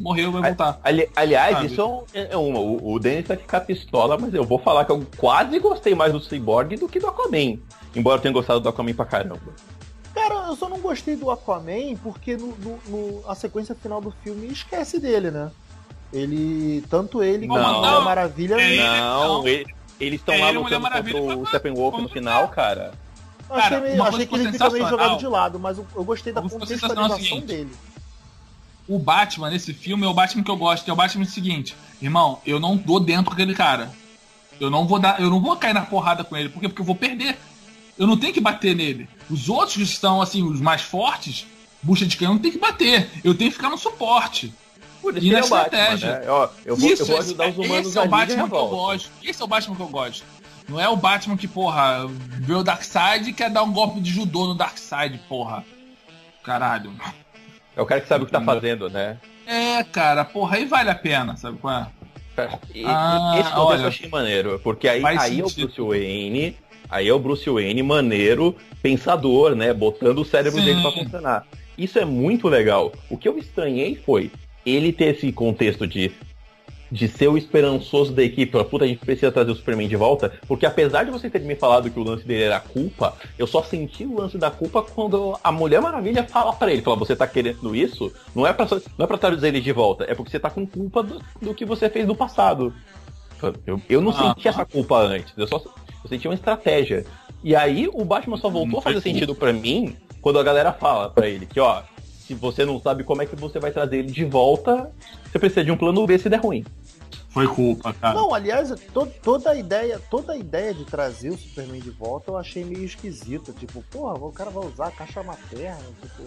B: Morreu, vai voltar.
C: Ali- aliás,
B: Sabe?
C: isso é, um- é uma. O, o Denis vai ficar pistola, mas eu vou falar que eu quase gostei mais do Cyborg do que do Aquaman. Embora eu tenha gostado do Aquaman pra caramba.
A: Cara, eu só não gostei do Aquaman porque no, no- no- a sequência final do filme esquece dele, né? Ele. Tanto ele
B: Não,
A: quanto a Maravilha.
B: É,
C: não,
B: não.
C: ele- eles estão
B: É,
C: lá
B: ele,
C: lutando contra o Steppenwolf no final, cara.
A: eu achei, meio- achei que ele fica meio jogado de lado, mas eu, eu gostei da
B: é
A: contextualização
B: seguinte.
A: dele.
B: O Batman nesse filme é o Batman que eu gosto, que é o Batman seguinte, irmão, eu não dou dentro com aquele cara. Eu não vou dar, eu não vou cair na porrada com ele, por quê? Porque eu vou perder. Eu não tenho que bater nele. Os outros que estão assim, os mais fortes, bucha de canhão, não tem que bater. Eu tenho que ficar no suporte.
C: Por
B: E
C: ele
B: na
C: é Batman,
B: estratégia.
C: né? Ó, eu vou, eu
B: Isso,
C: vou
B: esse-
C: ajudar os humanos
B: esse é o Batman que eu gosto. Esse é o Batman que eu gosto. Não é o Batman que, porra, vê o Darkseid e quer dar um golpe de judô no Darkseid, porra. Caralho.
C: É o cara que sabe o que tá fazendo, né?
B: É, cara, porra, aí vale a pena, sabe qual é?
C: E,
B: Ah,
C: e esse contexto
B: olha.
C: eu achei maneiro, porque aí, aí é o. Bruce Wayne, aí é o Bruce Wayne maneiro, pensador, né? Botando o cérebro
B: Sim.
C: dele pra funcionar. Isso é muito legal. O que eu estranhei foi ele ter esse contexto de de ser o esperançoso da equipe, falar, puta, a gente precisa trazer o Superman de volta, porque apesar de você ter me falado que o lance dele era culpa, eu só senti o lance da culpa quando a Mulher Maravilha fala para ele, fala, você tá querendo isso? Não é pra, não é pra trazer ele de volta, é porque você tá com culpa do, do que você fez no passado. Eu, eu não ah, senti essa culpa antes, eu só eu senti uma estratégia. E aí o Batman só voltou a fazer sentido para mim quando a galera fala para ele que, ó, se você não sabe como é que você vai trazer ele de volta, você precisa de um plano B se der ruim.
B: Foi culpa, cara.
A: Não, aliás, to, toda a ideia, toda a ideia de trazer o Superman de volta eu achei meio esquisita. Tipo, porra, o cara vai usar a caixa materna, tipo,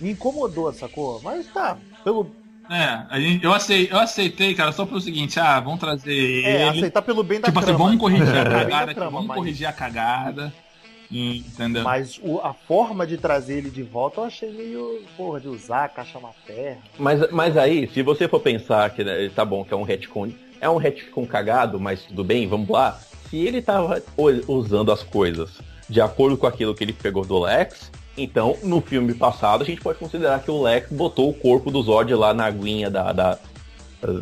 A: me incomodou, sacou? Mas tá, pelo
B: é, a gente, eu, aceitei, eu aceitei, cara, só pelo seguinte, ah, vamos trazer
A: é, ele. aceitar pelo bem da
B: tipo
A: trama.
B: Tipo assim, vamos corrigir a cagada aqui, vamos mas... corrigir a cagada. Entendeu?
A: Mas o, a forma de trazer ele de volta eu achei meio, porra, de usar a caixa materna.
C: Mas, mas aí, se você for pensar que né, tá bom, que é um retcon, é um retcon cagado, mas tudo bem, vamos lá. Se ele tava usando as coisas de acordo com aquilo que ele pegou do Lex, então no filme passado a gente pode considerar que o Lex botou o corpo do Zod lá na aguinha da, da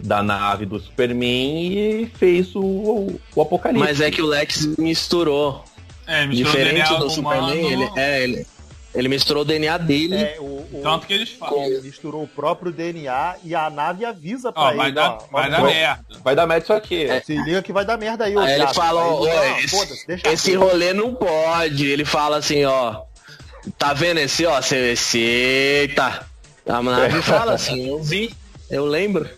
C: da nave do Superman e fez o, o apocalipse.
D: Mas é que o Lex misturou é, Diferente do Superman, ele, é, ele, ele misturou o DNA dele. É,
A: o, o, Tanto que eles falam. Ele misturou o próprio DNA e a nave avisa pra ó, ele.
B: Vai dar, ó, vai dar merda.
C: Vai dar merda isso aqui.
A: É. Se liga que vai dar merda aí,
D: ó. Aí ele fala, ó, esse, esse rolê não pode. Ele fala assim, ó. Tá vendo esse, ó? Esse, eita. A nave fala assim, eu vi, eu lembro.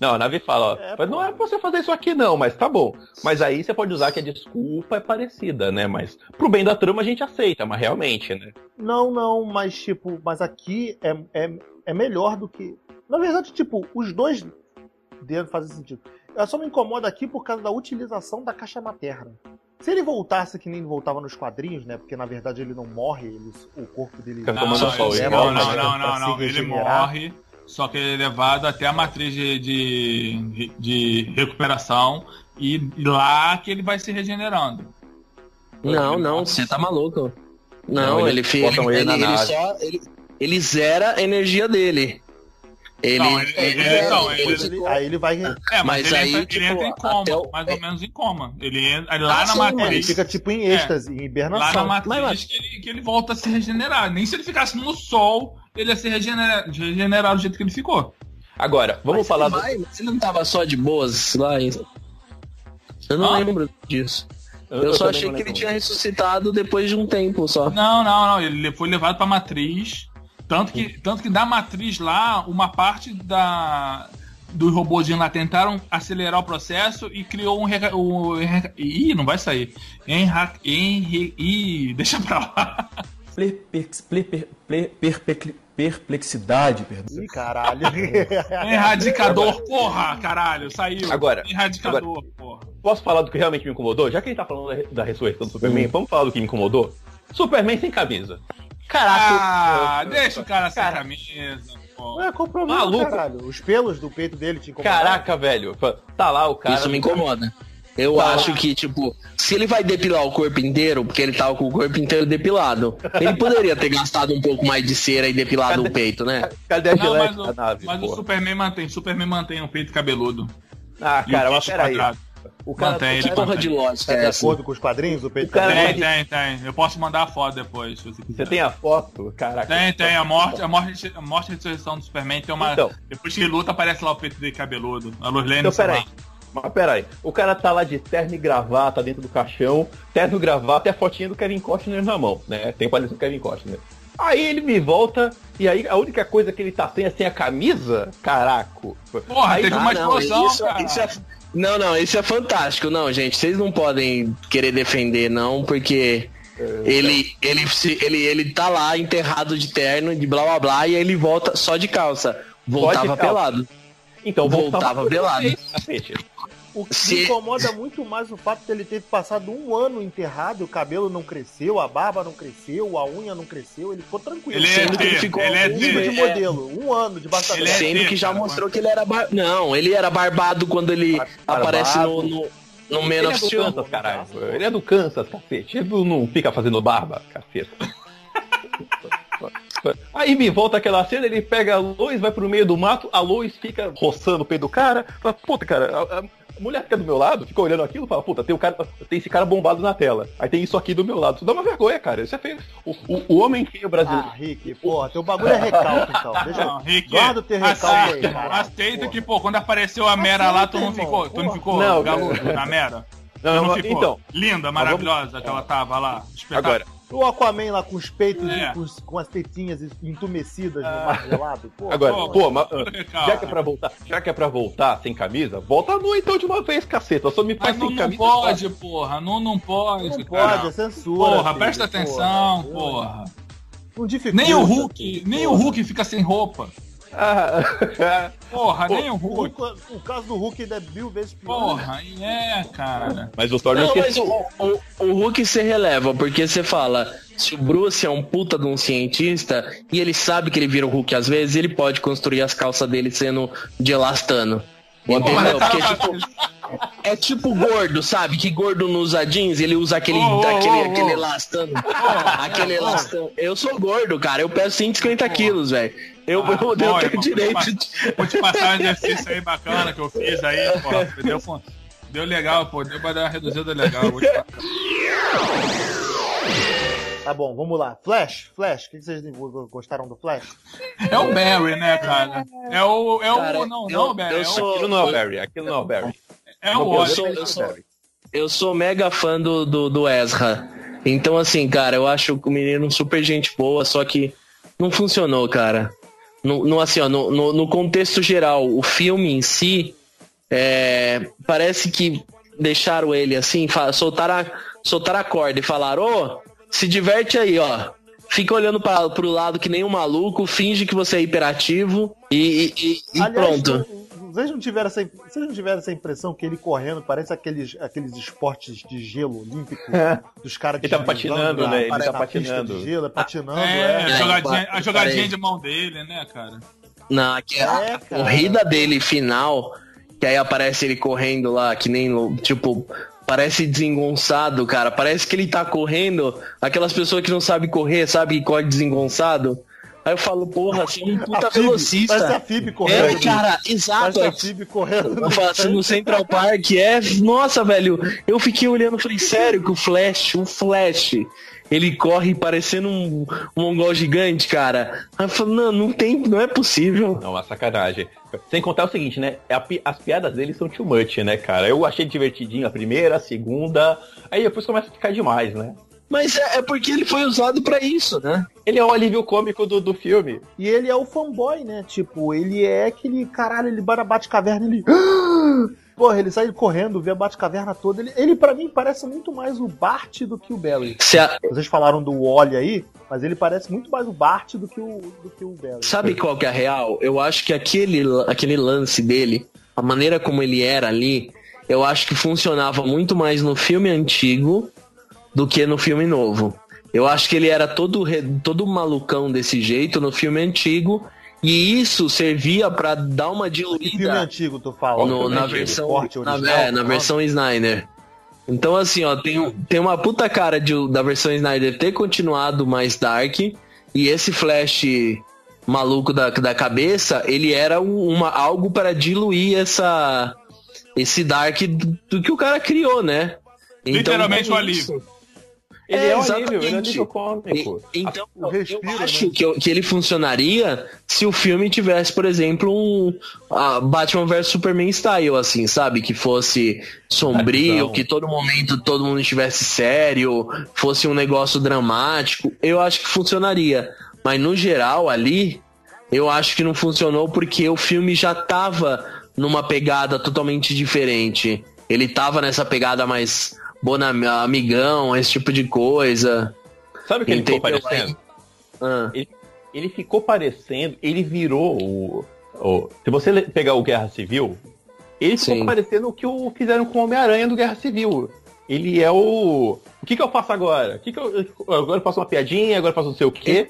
C: Não, a nave fala, ó, é, mas não é pra você fazer isso aqui não, mas tá bom. Mas aí você pode usar que a desculpa é parecida, né? Mas pro bem da trama a gente aceita, mas realmente, né?
A: Não, não, mas tipo, mas aqui é, é, é melhor do que. Na verdade, tipo, os dois devem fazer sentido. Eu só me incomoda aqui por causa da utilização da caixa materna. Se ele voltasse que nem voltava nos quadrinhos, né? Porque na verdade ele não morre, ele, o corpo dele.
B: Não, não, não, não, não, não, ele morre só que ele é levado até a matriz de, de, de recuperação e lá que ele vai se regenerando.
D: Não, não, você tá maluco. Não, não ele, ele, ele, ele, ele só. Ele, ele zera a energia dele. Ele, não, ele, ele,
A: ele, não, ele, aí ele vai.
B: É, mas, mas aí, entra, tipo, ele entra em coma, o... mais ou menos em coma. Ele entra lá ah, na sim, matriz. Ele
A: fica tipo em êxtase, é, em hibernação.
B: Lá na matriz mas, que, ele, que ele volta a se regenerar. Nem se ele ficasse no sol, ele ia se regenerar, regenerar do jeito que ele ficou.
C: Agora, vamos
D: mas
C: falar.
D: Vai, do... Você não tava só de boas lá? Eu não ah? lembro disso. Eu, eu só achei que ele tinha ressuscitado depois de um tempo só.
B: Não, não, não. Ele foi levado pra matriz tanto que, tanto que da matriz lá, uma parte da dos robôzinhos lá tentaram acelerar o processo e criou um. um ih, não vai sair. Enra, enre, ih, deixa pra lá.
A: Perplexidade, perdão. Ih, caralho.
B: Erradicador, porra, caralho, saiu.
C: Agora,
B: Erradicador,
C: agora, porra. Posso falar do que realmente me incomodou? Já que a gente tá falando da, da ressurreição do Superman, vamos falar do que me incomodou? Superman sem camisa.
B: Caraca. Ah, deixa o cara sem cara. camisa. Pô.
A: Ué, qual o problema, Maluco. caralho? Os pelos do peito dele te incomodam?
C: Caraca, velho. Tá lá o cara.
D: Isso me incomoda. Eu tá acho lá. que, tipo, se ele vai depilar o corpo inteiro, porque ele tava com o corpo inteiro depilado, ele poderia ter gastado um pouco mais de cera e depilado cadê, o peito, né?
B: Cadê a Não, mas, o, nave, mas o Superman mantém, Superman mantém o peito cabeludo.
C: Ah, cara, mas peraí. Quadrado.
D: O cara, Mantém, ele porra de lógica.
A: Tá de acordo com os quadrinhos? O
B: peito cara tem, tem, tem. Eu posso mandar a foto depois, se você quiser.
C: Você tem a foto? Caraca.
B: Tem, tem. A morte, a morte, a morte e a ressurreição do Superman tem uma. Então, depois que ele luta, aparece lá o peito dele cabeludo. A Luz Lane,
C: então, peraí. Mas peraí, o cara tá lá de terno e gravata dentro do caixão, terno e gravata e a fotinha do Kevin Costner na mão, né? Tem paleta do Kevin Costner. Aí ele me volta e aí a única coisa que ele tá sem é sem a camisa, caraco.
B: Porra, aí, teve uma explosão, não, isso, cara.
D: Isso é, não, não, isso é fantástico. Não, gente, vocês não podem querer defender, não, porque é, ele, ele, ele, ele tá lá enterrado de terno, de blá blá blá, e aí ele volta só de calça. Voltava de calça. pelado.
C: Então, voltava, voltava pelado.
A: O que Se... incomoda muito mais o fato de ele ter passado um ano enterrado, o cabelo não cresceu, a barba não cresceu, a unha não cresceu, ele ficou tranquilo.
B: Ele,
A: sendo
B: é que ele
A: ficou
B: ele é
A: de modelo, um ano de bastante.
D: É sendo que já mostrou que ele era bar... Não, ele era barbado quando ele barbado. aparece no, no... No
C: Man ele é do Kansas, caralho. Ele é do Kansas, cacete. Ele não fica fazendo barba, cacete. Aí me volta aquela cena, ele pega a Lois, vai pro meio do mato, a Lois fica roçando o peito do cara, fala, puta, cara, a, a mulher fica do meu lado, fica olhando aquilo e fala, puta, tem, o cara, tem esse cara bombado na tela. Aí tem isso aqui do meu lado. Isso dá uma vergonha, cara. Isso é feio. O, o, o homem feio brasileiro.
A: Ah, Rick, porra, teu bagulho é recalque, então. Deixa
B: Não, Rick,
A: Guarda o teu recalque aí,
B: aceita,
A: cara.
B: aceita
A: Porra.
B: que, pô, quando apareceu a Mera lá, tu não
A: Aceita,
B: ficou,
A: irmão,
B: tu não
A: porra.
B: ficou
C: Não,
B: galudo na Mera?
C: Não,
B: não ficou?
C: então.
B: Linda, maravilhosa que ela tava lá. espetáculo.
C: Agora,
A: O Aquaman lá com os peitos,
B: É.
A: e com, os- com as tetinhas entumecidas no mar gelado. Porra,
C: agora,
B: pô,
C: pô, mas, já que é pra voltar, já que é pra voltar sem camisa, volta nu então de uma vez, caceta. Só me faz
B: não,
C: sem
B: não
C: camisa.
B: pode, porra. Não, não pode.
A: Não
B: cara.
A: pode, é censura.
B: Porra,
A: filho,
B: presta atenção,
A: porra.
B: porra.
A: Não dificulta.
B: Nem o Hulk, nem o
A: porra.
B: Hulk fica sem roupa. Porra,
C: Pô,
B: nem o
A: O,
B: Hulk.
A: Hulk- o caso do Hulk ainda é mil vezes pior.
B: Porra, e é, cara.
C: mas o Thor não
D: Não,
C: esquece.
D: o, o, o Hulk você releva, porque você fala, se o Bruce é um puta de um cientista e ele sabe que ele vira o Hulk às vezes, ele pode construir as calças dele sendo de elastano. Entendeu? Porque tipo, é tipo gordo, sabe? Que gordo não usa jeans, ele usa aquele,
B: Ô, ô,
D: aquele,
B: ô,
D: aquele elastano. aquele elastano. Eu sou gordo, cara. Eu peso 150 quilos, velho. Eu,
B: Ah,
D: eu, eu tenho
B: irmão,
D: direito
B: vou te
D: de.
B: Vou te passar um exercício aí bacana que eu fiz aí, pô. Deu, deu legal, pô. Deu pra dar uma reduzida legal. Vou te.
A: Tá bom, vamos lá. Flash, Flash, o que vocês gostaram do Flash?
B: É o Barry, né, cara? É o. É o.
D: Cara,
B: não,
D: eu-
B: não, Barry.
D: eu
B: é o,
D: sou-
C: Aquilo não é o Barry, aquilo não é o Barry.
B: É o
C: Não,
B: Watch.
D: sou- eu sou-. Eu sou mega fã do, do, do Ezra. Então, assim, cara, eu acho o menino super gente boa, só que não funcionou, cara. No, no, assim, ó, no, no, no contexto geral, o filme em si, é, parece que deixaram ele assim, soltaram a, soltaram a corda e falaram, ô, se diverte aí, ó. Fica olhando para pro lado que nem um maluco, finge que você é hiperativo e, e- e
A: Aliás,
D: pronto.
A: Não- Vocês não, tiveram essa, vocês não tiveram essa impressão que ele correndo parece aqueles, aqueles esportes de gelo olímpico dos caras
C: Ele tá patinando,
A: na-
C: né? Ele tá patinando.
A: De gelo, é patinando,
B: É,
A: é.
B: a jogadinha,
D: É,
B: a jogadinha de mão dele, né, cara?
D: Na que a
A: É, cara.
D: corrida dele final, que aí aparece ele correndo lá, que nem, tipo, parece desengonçado, cara. Parece que ele tá correndo, aquelas pessoas que não sabem correr, sabe, que corre desengonçado. Aí eu falo, porra, você é um puta
A: A Phoebe, parece a
D: velocista.
A: Fib correndo.
D: É, cara, exato.
A: Parece a Fib correndo.
D: Eu faço no Central Park, é. Nossa, velho. Eu fiquei olhando falei, sério, que o Flash, o Flash, ele corre parecendo um, um mongol gigante, cara. Aí eu falo, não, não tem, não é possível.
C: Não, uma sacanagem. Sem contar o seguinte, né? As piadas dele são too much, né, cara? Eu achei divertidinho a primeira, a segunda. Aí depois começa a ficar demais, né?
D: Mas é, é porque ele foi usado pra isso, né?
C: Ele é o alívio cômico do, do filme.
A: E ele é o fanboy, né? Tipo, ele é aquele caralho, ele vai na Batcaverna, ele. Porra, ele sai correndo, vê a Batcaverna toda. Ele, ele para mim, parece muito mais o Bart do que o.
D: Se a-
A: Vocês falaram do Wally aí, mas ele parece muito mais o Bart do que o, do que o Barry.
D: sabe qual que é a real? Eu acho que aquele, aquele lance dele, a maneira como ele era ali, eu acho que funcionava muito mais no filme antigo do que no filme novo. Eu acho que ele era todo, todo malucão desse jeito no filme antigo. E isso servia pra dar uma
A: Que filme
D: diluída
A: antigo tu fala?
D: no- na
C: antigo?
D: versão na, é, na versão Snyder. Então assim, ó, tem, um- tem uma puta cara de, da versão Snyder ter continuado mais dark e esse Flash maluco da, da cabeça, ele era um- uma algo para diluir essa esse dark do, do que o cara criou, né?
B: Literalmente
D: é
B: o
D: isso.
B: alívio.
C: Ele
D: É,
C: é, alívio, ele é
D: exatamente.
C: alívio cômico.
D: E- então,
A: O respiro,
D: eu
A: né?
D: acho que, eu- que ele funcionaria se o filme tivesse, por exemplo, um a Batman vs Superman style, assim, sabe? Que fosse sombrio, que todo momento todo mundo estivesse sério, fosse um negócio dramático. Eu acho que funcionaria. Mas no geral, ali, eu acho que não funcionou porque o filme já tava numa pegada totalmente diferente. Ele tava nessa pegada mais bona amigão, esse tipo de coisa.
C: Sabe o que ele ficou parecendo?
D: Ah.
C: Ele ficou parecendo, ele virou o. o- se você pegar o Guerra Civil, ele ficou
D: Sim.
C: parecendo o que o fizeram com o Homem-Aranha do Guerra Civil. Ele é o. O que, que eu faço agora? O que que eu... Agora eu faço uma piadinha, agora eu faço não sei o quê.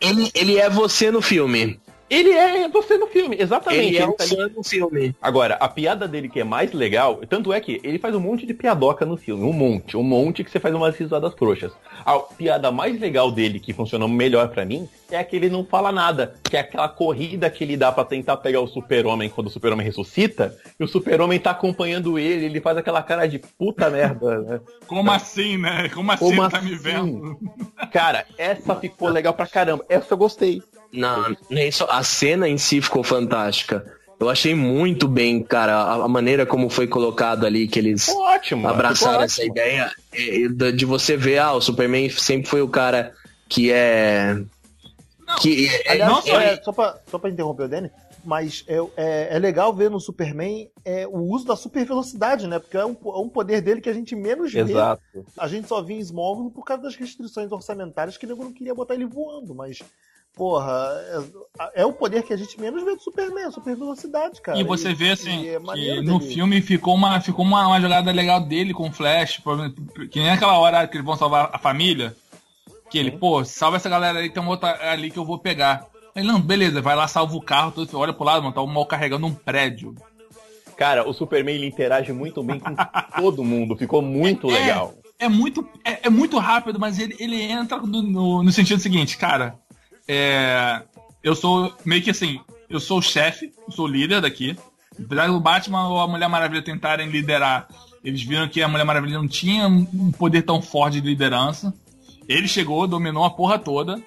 D: Ele, ele é você no filme.
C: Ele é você no filme, exatamente.
D: Ele é o
C: tá ali-
D: fã do filme.
C: Agora, a piada dele que é mais legal, tanto é que ele faz um monte de piadoca no filme, um monte, um monte que você faz umas risadas frouxas. A piada mais legal dele, que funcionou melhor pra mim, é que ele não fala nada, que é aquela corrida que ele dá pra tentar pegar o super-homem quando o super-homem ressuscita, e o super-homem tá acompanhando ele, ele faz aquela cara de puta merda, né?
B: Como assim, né? Como assim
C: Como
B: tá me
C: assim?
B: vendo?
C: Cara, essa ficou legal pra caramba, essa eu gostei.
D: Não, nem só. A cena em si ficou fantástica. Eu achei muito bem, cara, a, maneira como foi colocado ali, que eles
C: ótimo.
D: abraçaram essa
C: ótimo.
D: ideia é, de de você ver, ah, o Superman sempre foi o cara que é.
B: Não,
D: Que é,
A: Aliás,
B: não só
A: é, só, pra, só pra interromper o Danny, mas é, é, é legal ver no Superman é, o uso da super velocidade, né? Porque é um, é um poder dele que a gente menos vê.
C: Exato.
A: A gente só via em Smallville por causa das restrições orçamentárias que o nego não queria botar ele voando, mas. Porra, é, é o poder que a gente menos vê do Superman, a super velocidade, cara.
B: E você vê assim,
A: e é
B: que no
A: dele.
B: filme ficou uma, ficou uma, uma jogada legal dele com o Flash, que nem aquela hora que eles vão salvar a família, que ele, pô, salva essa galera aí, tem uma outra ali que eu vou pegar. Aí, não, beleza, vai lá, salva o carro, tudo, olha pro lado, mano, tá o mal carregando um prédio.
C: Cara, o Superman ele interage muito bem com todo mundo, ficou muito
B: É,
C: legal.
B: É muito, é, é muito rápido, mas ele, ele entra no, no, no sentido seguinte, cara. É, eu sou meio que assim, eu sou o chefe, eu sou o líder daqui. Apesar do Batman ou a Mulher Maravilha tentarem liderar, eles viram que a Mulher Maravilha não tinha um poder tão forte de liderança. Ele chegou, dominou a porra toda.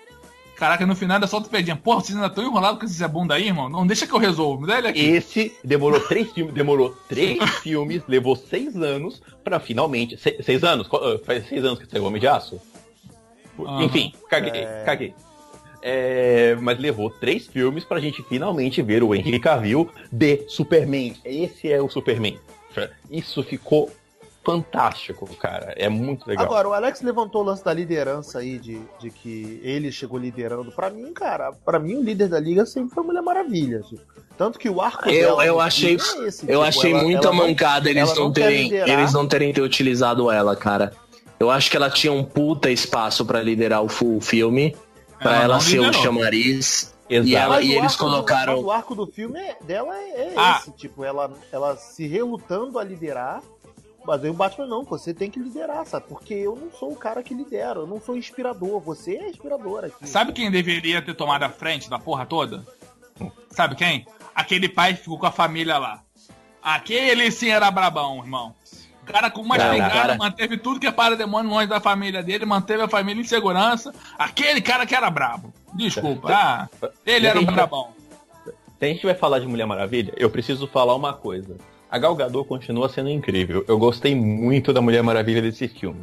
B: Caraca, no final é só tu pedinha. Porra, vocês ainda estão enrolados com esse Zé Bunda aí, irmão? Não deixa que eu resolvo. Me dá ele aqui.
C: Esse demorou três filmes, demorou três filmes, levou seis anos pra finalmente. se- seis anos? Ah, Faz seis anos que saiu o Homem de Aço?
B: Aham.
C: Enfim, caguei, caguei. É, mas levou três filmes pra gente finalmente ver o Henry Cavill de Superman. Esse é o Superman. Isso ficou fantástico, cara. É muito legal.
A: Agora, o Alex levantou o lance da liderança aí, de, de que ele chegou liderando. Pra mim, cara, pra mim o líder da liga sempre foi Mulher Maravilha. tipo. Tanto que o arco
D: Eu-
A: dela
D: eu achei-
A: é esse,
D: Eu
A: tipo,
D: achei
A: ela-
D: muita
A: ela não-
D: mancada eles não,
A: não quer
D: terem, eles não terem ter utilizado ela, cara. Eu acho que ela tinha um puta espaço pra liderar o full filme, pra
B: Ela
D: ela,
B: não
D: ser o chamariz.
C: Exato.
D: E, ela, e eles
A: do-
D: colocaram.
A: mas o arco do filme é- dela é, é
B: Ah.
A: esse, tipo, ela, ela se relutando a liderar. Mas aí o Batman não, você tem que liderar, sabe? Porque eu não sou o cara que lidera, eu não sou inspirador, você é inspirador aqui.
B: Sabe quem deveria ter tomado a frente da porra toda? Sabe quem? Aquele pai que ficou com a família lá. Aquele sim era brabão, irmão. O cara com uma
C: Cara,
B: espingarda manteve tudo que é para demônio longe da família dele, manteve a família em segurança. Aquele cara que era brabo. Desculpa. Ah, ele era um brabão.
C: Se a gente vai falar de Mulher Maravilha, eu preciso falar uma coisa. A Gal Gadot continua sendo incrível. Eu gostei muito da Mulher Maravilha desse filme.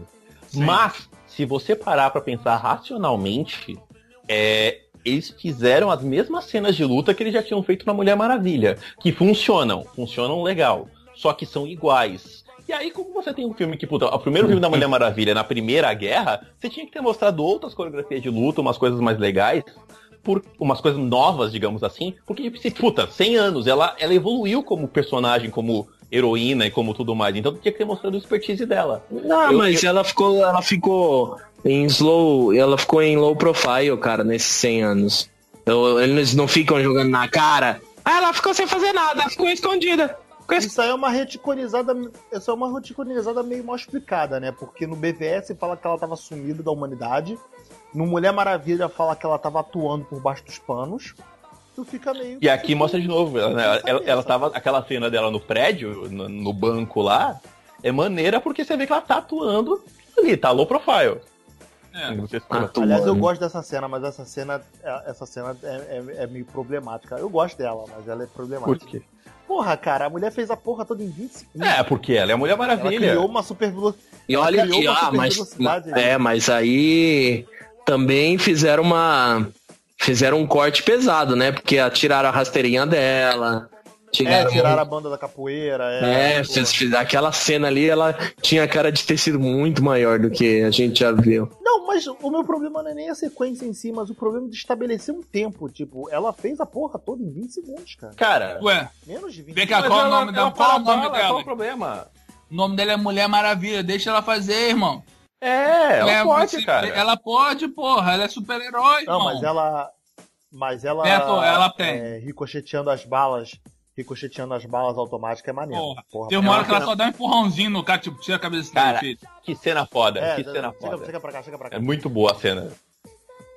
B: Sim.
C: Mas, se você parar pra pensar racionalmente, é, eles fizeram as mesmas cenas de luta que eles já tinham feito na Mulher Maravilha. Que funcionam, funcionam legal. Só que são iguais. E aí, como você tem um filme que, puta, o primeiro filme da Mulher Maravilha na Primeira Guerra, você tinha que ter mostrado outras coreografias de luta, umas coisas mais legais por umas coisas novas, digamos assim, porque, se, puta, 100 anos, ela, ela evoluiu como personagem, como heroína e como tudo mais, então tinha que ter mostrado a expertise dela.
D: Não,
C: Eu-
D: mas ela ficou, ela ficou em slow, ela ficou em low profile, cara, nesses 100 anos. Eu- eles não ficam jogando na cara. Ah, ela ficou sem fazer nada, ficou escondida.
A: Isso aí é uma reticonizada, isso é uma reticonizada meio mal explicada, né? Porque no BVS fala que ela tava sumida da humanidade, no Mulher Maravilha fala que ela tava atuando por baixo dos panos. Tu fica meio.
C: E aqui mostra de novo, ela, né, ela, ela tava, aquela cena dela no prédio, no, no banco lá, é maneira porque você vê que ela tá atuando ali, tá low profile.
B: É.
C: Não sei se-
D: Ah, tu-
A: Aliás, eu gosto dessa cena, mas essa cena, é- essa cena é, é- é meio problemática. Eu gosto dela, mas ela é
C: Por
A: problemática.
C: quê?
A: Porra, cara, a mulher fez a porra toda em 20 segundos.
C: É, porque ela é a Mulher
A: ela
C: Maravilha.
A: criou uma super velocidade.
D: E olha,
A: criou
D: e,
A: uma
D: ah,
A: super
D: mas,
A: velocidade.
D: é, mas aí também fizeram uma, fizeram um corte pesado, né? Porque tiraram a rasteirinha dela,
A: É,
D: tiraram,
A: tiraram a banda da capoeira. É,
D: É,
A: porra.
D: fez- fez- aquela cena ali, ela tinha cara de ter sido muito maior do que a gente já viu.
A: Não, mas o meu problema não é nem a sequência em si, mas o problema é de estabelecer um tempo. Tipo, ela fez a porra toda em 20 segundos, cara.
C: Cara,
B: Ué,
A: Menos de 20
B: Vem cá, qual o nome
C: ela
B: dela? Qual o nome dela?
C: Qual o problema?
B: o nome dela é Mulher Maravilha, deixa ela fazer, irmão.
C: É, ela
B: É,
C: pode,
B: você-
C: cara.
B: Ela pode, porra, ela é super-herói,
A: Não,
B: irmão.
A: mas ela. Mas ela,
B: pô, ela tem.
A: é, ricocheteando as balas, ricocheteando as balas automáticas é maneiro.
B: Porra,
A: Porra,
B: Tem uma hora que ela só dá um empurrãozinho no cara, tipo, tira a cabeça
C: Cara,
B: dele.
C: Que cena foda,
A: É,
C: que
A: chega,
C: cena
A: chega,
C: foda.
A: chega pra cá, chega pra cá.
C: É muito boa a cena.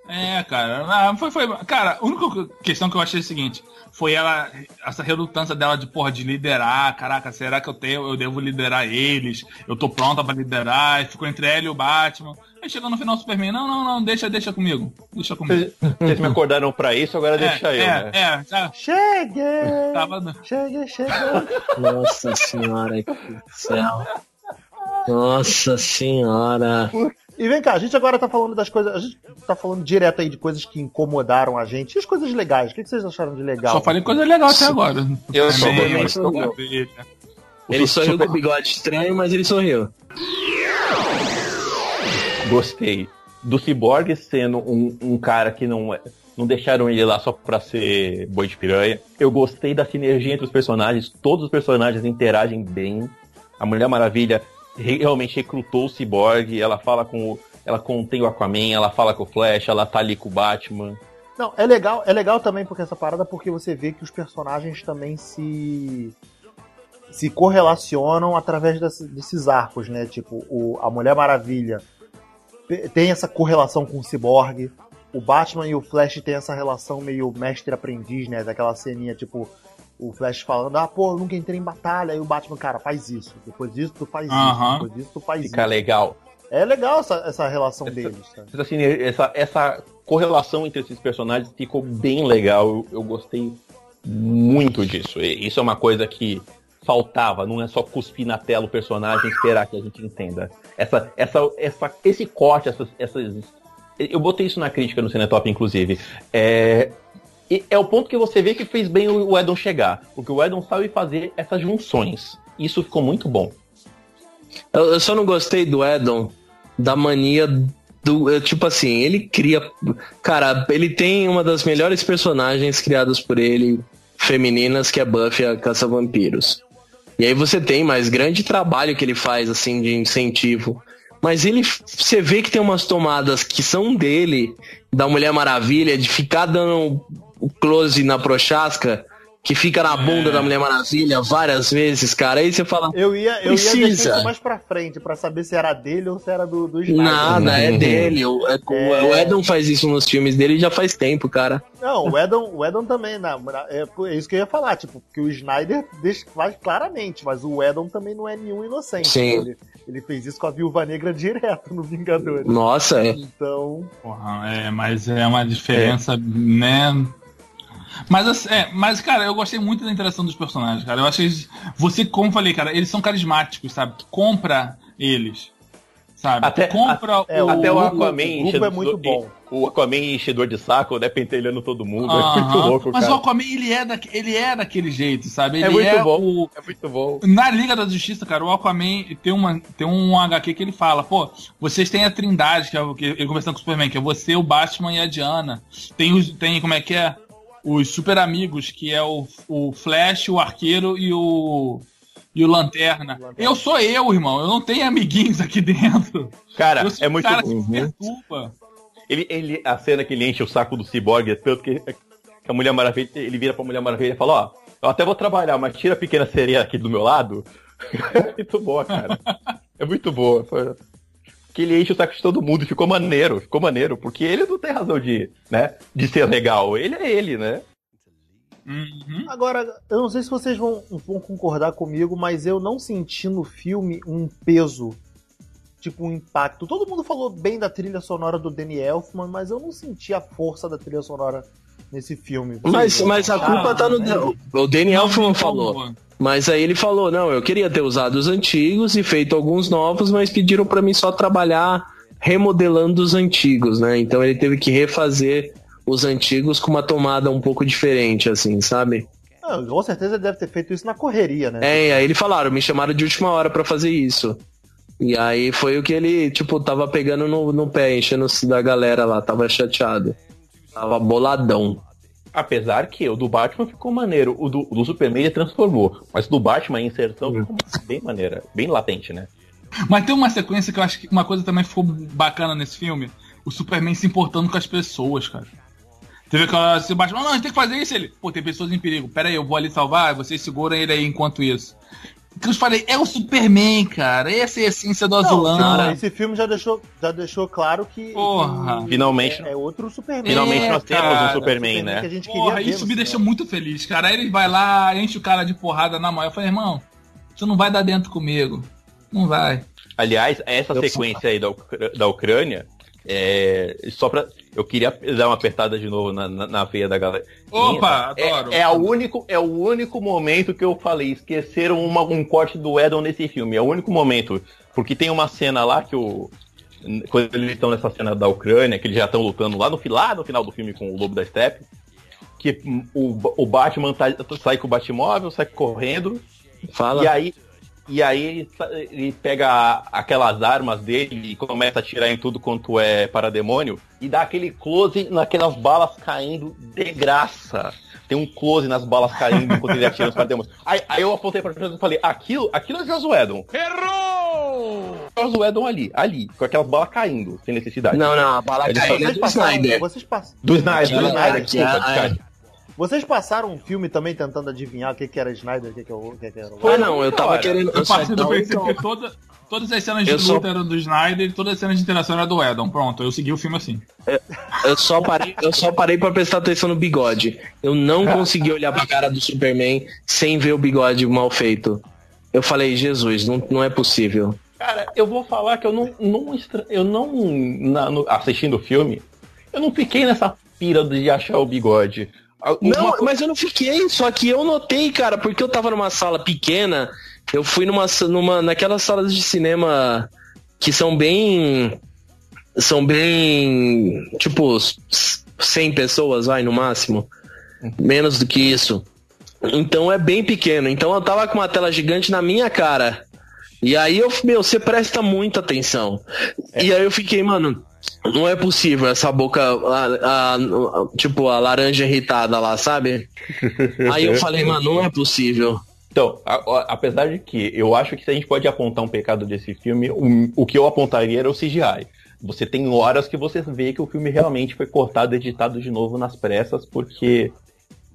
B: É, cara. ah, Foi, foi. Cara, a única questão que eu achei é o seguinte: foi ela, essa relutância dela de, porra, de liderar. Caraca, será que eu tenho, eu devo liderar eles? Eu tô pronta pra liderar. E ficou entre ela e o Batman. Aí chegou no final o Superman: não, não, não, deixa, deixa comigo. Deixa comigo.
C: Vocês, me acordaram pra isso, agora deixa
B: é,
C: eu,
B: é,
C: né?
B: é, já
A: Cheguei!
B: tava.
A: Cheguei, cheguei.
D: Nossa senhora, que céu. Nossa senhora.
A: E vem cá, a gente agora tá falando das coisas. A gente tá falando direto aí de coisas que incomodaram a gente. E as coisas legais? O que vocês acharam de legal?
B: Só falei coisa legal até agora.
C: Eu sou
B: Maravilha.
D: Ele sorriu
C: Super-
D: com o bigode estranho, mas ele sorriu.
C: Gostei. Do Cyborg sendo um, um cara que não é- não deixaram ele lá só pra ser boi de piranha. Eu gostei da sinergia entre os personagens. Todos os personagens interagem bem. A Mulher Maravilha realmente recrutou o Cyborg. Ela fala com o, ela contém o Aquaman, ela fala com o Flash, ela tá ali com o Batman.
A: Não, é legal, é legal também porque essa parada porque você vê que os personagens também se se correlacionam através desse- desses arcos, né? Tipo, o, a Mulher Maravilha te- tem essa correlação com o Cyborg, o Batman e o Flash tem essa relação meio mestre-aprendiz, né? Daquela ceninha, tipo, o Flash falando, ah, pô, eu nunca entrei em batalha, e o Batman, cara, faz isso. Depois disso, tu faz isso.
B: Aham.
A: Depois disso, tu faz
C: Fica
A: isso.
C: legal.
A: É legal essa, essa relação
C: Essa-
A: deles,
C: siner- essa, essa correlação entre esses personagens ficou bem legal. Eu, eu gostei muito disso. E isso é uma coisa que faltava. Não é só cuspir na tela o personagem e esperar que a gente entenda. Essa, essa, essa, esse corte, essas, essas. Eu botei isso na crítica no Cinetop, inclusive. É, e é o ponto que você vê que fez bem o Edon chegar. Porque o Edon sabe fazer essas junções. Isso ficou muito bom.
D: Eu, eu só não gostei do Edon da mania do. Tipo assim, ele cria. Cara, ele tem uma das melhores personagens criadas por ele, femininas, que é Buffy a Caça-Vampiros. E aí você tem mais grande trabalho que ele faz, assim, de incentivo. Mas ele, você vê que tem umas tomadas que são dele, da Mulher Maravilha, de ficar dando o close na prochasca, que fica na bunda da Mulher Maravilha várias vezes, cara. Aí você fala,
A: Eu ia, eu ia deixar isso mais pra frente, pra saber se era dele ou se era do, do Snyder.
D: Nada, é dele. O, é-
A: É.
D: o Edon faz isso nos filmes dele já faz tempo, cara.
A: Não, o Edon, o Edon também, na- é, é isso que eu ia falar, tipo, que o Snyder deixa, faz claramente, mas o Edon também não é nenhum inocente.
D: Sim.
A: Ele, ele fez isso com a Viúva Negra direto no Vingadores.
D: Nossa, é.
A: Então,
B: Porra, é, mas é uma diferença, né? Mas, assim, é, mas, cara, eu gostei muito da interação dos personagens, cara. Eu achei. Você, como eu falei, cara, eles são carismáticos, sabe? Tu compra eles. Sabe?
C: Até-
B: compra
A: é,
B: o.
C: Até o
A: o-
C: Aquaman
A: o grupo
C: enchedor-
A: é muito bom.
C: O Aquaman enchedor de saco, né? Pentelhando todo mundo. É
B: Aham.
C: muito louco,
B: Mas
C: cara.
B: o Aquaman, ele é, da, ele é daquele jeito, sabe? Ele
C: É muito bom.
B: o-
C: É muito bom.
B: Na Liga da Justiça, cara, o Aquaman tem, uma, tem um HQ que ele fala, pô, vocês têm a trindade, que é o que ele conversando com o Superman, que é você, o Batman e a Diana. Tem, os, tem como é que é? Os super amigos, que é o, o Flash, o Arqueiro e o. E o Lanterna.
A: Lanterna.
B: Eu sou eu, irmão. Eu não tenho amiguinhos aqui dentro.
C: Cara,
B: eu sou
C: é
B: um
C: muito
B: cara
C: bom.
B: que
D: Uhum.
B: perturba.
C: Ele, ele, a cena que ele enche o saco do Cyborg é tanto que, que a Mulher Maravilha, ele vira pra Mulher Maravilha e fala, ó, eu até vou trabalhar, mas tira a pequena sereia aqui do meu lado. é muito boa, cara. É muito boa. Que ele enche o saco de todo mundo e ficou maneiro, ficou maneiro, porque ele não tem razão de, né, de ser legal. Ele é ele, né?
B: Uhum.
A: agora, eu não sei se vocês vão, vão concordar comigo, mas eu não senti no filme um peso, tipo um impacto. Todo mundo falou bem da trilha sonora do Danny Elfman, mas eu não senti a força da trilha sonora nesse filme.
D: Mas, mas a culpa tá no. O Danny Elfman falou. Mas aí ele falou, não, eu queria ter usado os antigos e feito alguns novos, mas pediram pra mim só trabalhar remodelando os antigos, né? Então ele teve que refazer os antigos com uma tomada um pouco diferente, assim, sabe?
A: Ah, com certeza ele deve ter feito isso na correria, né?
D: É, e aí ele falaram, me chamaram de última hora pra fazer isso. E aí foi o que ele, tipo, tava pegando no, no pé, enchendo da galera lá, tava chateado. Tava boladão.
C: Apesar que o do Batman ficou maneiro, o do, o do Superman ele transformou, mas o do Batman a inserção ficou bem maneira, bem latente, né?
B: Mas tem uma sequência que eu acho que uma coisa também ficou bacana nesse filme: o Superman se importando com as pessoas, cara. Teve que se o Batman, não, a gente tem que fazer isso. Ele, pô, tem pessoas em perigo. Pera aí, eu vou ali salvar, vocês seguram ele aí enquanto isso. Que eu falei, é o Superman, cara. Essa é a essência do azulão.
A: Não, esse filme já deixou, já deixou claro que.
B: Porra.
A: que
C: Finalmente.
A: É, é outro Superman.
C: Finalmente
B: É,
C: nós temos
B: cara,
C: um Superman,
A: Superman
C: né?
A: que a gente
B: Porra, isso me deixou muito feliz, cara. Aí ele vai lá, enche o cara de porrada na mão. Eu falei, irmão, você não vai dar dentro comigo. Não vai.
C: Aliás, essa
A: Eu-
C: sequência aí da, Ucr- da Ucrânia, é, só pra. Eu queria dar uma apertada de novo na, na, na veia da galera.
B: Opa,
C: é,
B: adoro.
C: É, a único, é o único momento que eu falei, esqueceram uma- um corte do Edon nesse filme. É o único momento. Porque tem uma cena lá que o. Quando eles estão nessa cena da Ucrânia, que eles já estão lutando lá no, lá no final do filme com o Lobo da Steppe, que o, o Batman tá- sai com o Batmóvel, sai correndo,
D: Fala.
C: e aí, e aí ele, ele pega aquelas armas dele e começa a atirar em tudo quanto é parademônio e dá aquele close naquelas balas caindo de graça. Tem um close nas balas caindo enquanto ele atira nos parademônios. Aí, aí eu apontei pra trás e falei, aquilo, aquilo é Joss Whedon. Errou! Joss Whedon ali, ali, com aquelas balas caindo, sem necessidade.
D: Não, não, a bala caindo é
A: Vocês
D: do
A: passaram,
D: Snyder.
A: vocês, pass...
C: Do Snyder, do
D: Aquela-
C: Snyder, desculpa, desculpa.
A: Vocês passaram um filme também tentando adivinhar o que, que era Snyder, o que, que, é o- que, que era o
D: Ah, não, eu tava
C: Cara,
D: querendo.
B: Eu
D: só-
B: parti do princípio
D: então-
B: que toda, todas as cenas de
D: Eu só-
B: luta eram do Snyder e todas as cenas de interação eram do Edon. Pronto, eu segui o filme assim.
D: Eu só parei, eu só parei pra prestar atenção no bigode. Eu não consegui olhar pra cara do Superman sem ver o bigode mal feito. Eu falei, Jesus, não, não é possível.
C: Cara, eu vou falar que eu não, não estra- eu não na- no- assistindo o filme, eu não fiquei nessa pira de achar o bigode.
D: Não, mas eu não fiquei, só que eu notei, cara, porque eu tava numa sala pequena, eu fui numa, numa naquelas salas de cinema que são bem são bem tipo s- 100 pessoas, vai no máximo. Menos do que isso. Então é bem pequeno. Então eu tava com uma tela gigante na minha cara. E aí eu, meu, você presta muita atenção. E aí eu fiquei, mano, não é possível essa boca, a- a- tipo, a laranja irritada lá, sabe? Aí eu falei, mano, não é possível.
C: Então, a- a- apesar de que eu acho que se a gente pode apontar um pecado desse filme, o, o que eu apontaria era o CGI. Você tem horas que você vê que o filme realmente foi cortado editado de novo nas pressas, porque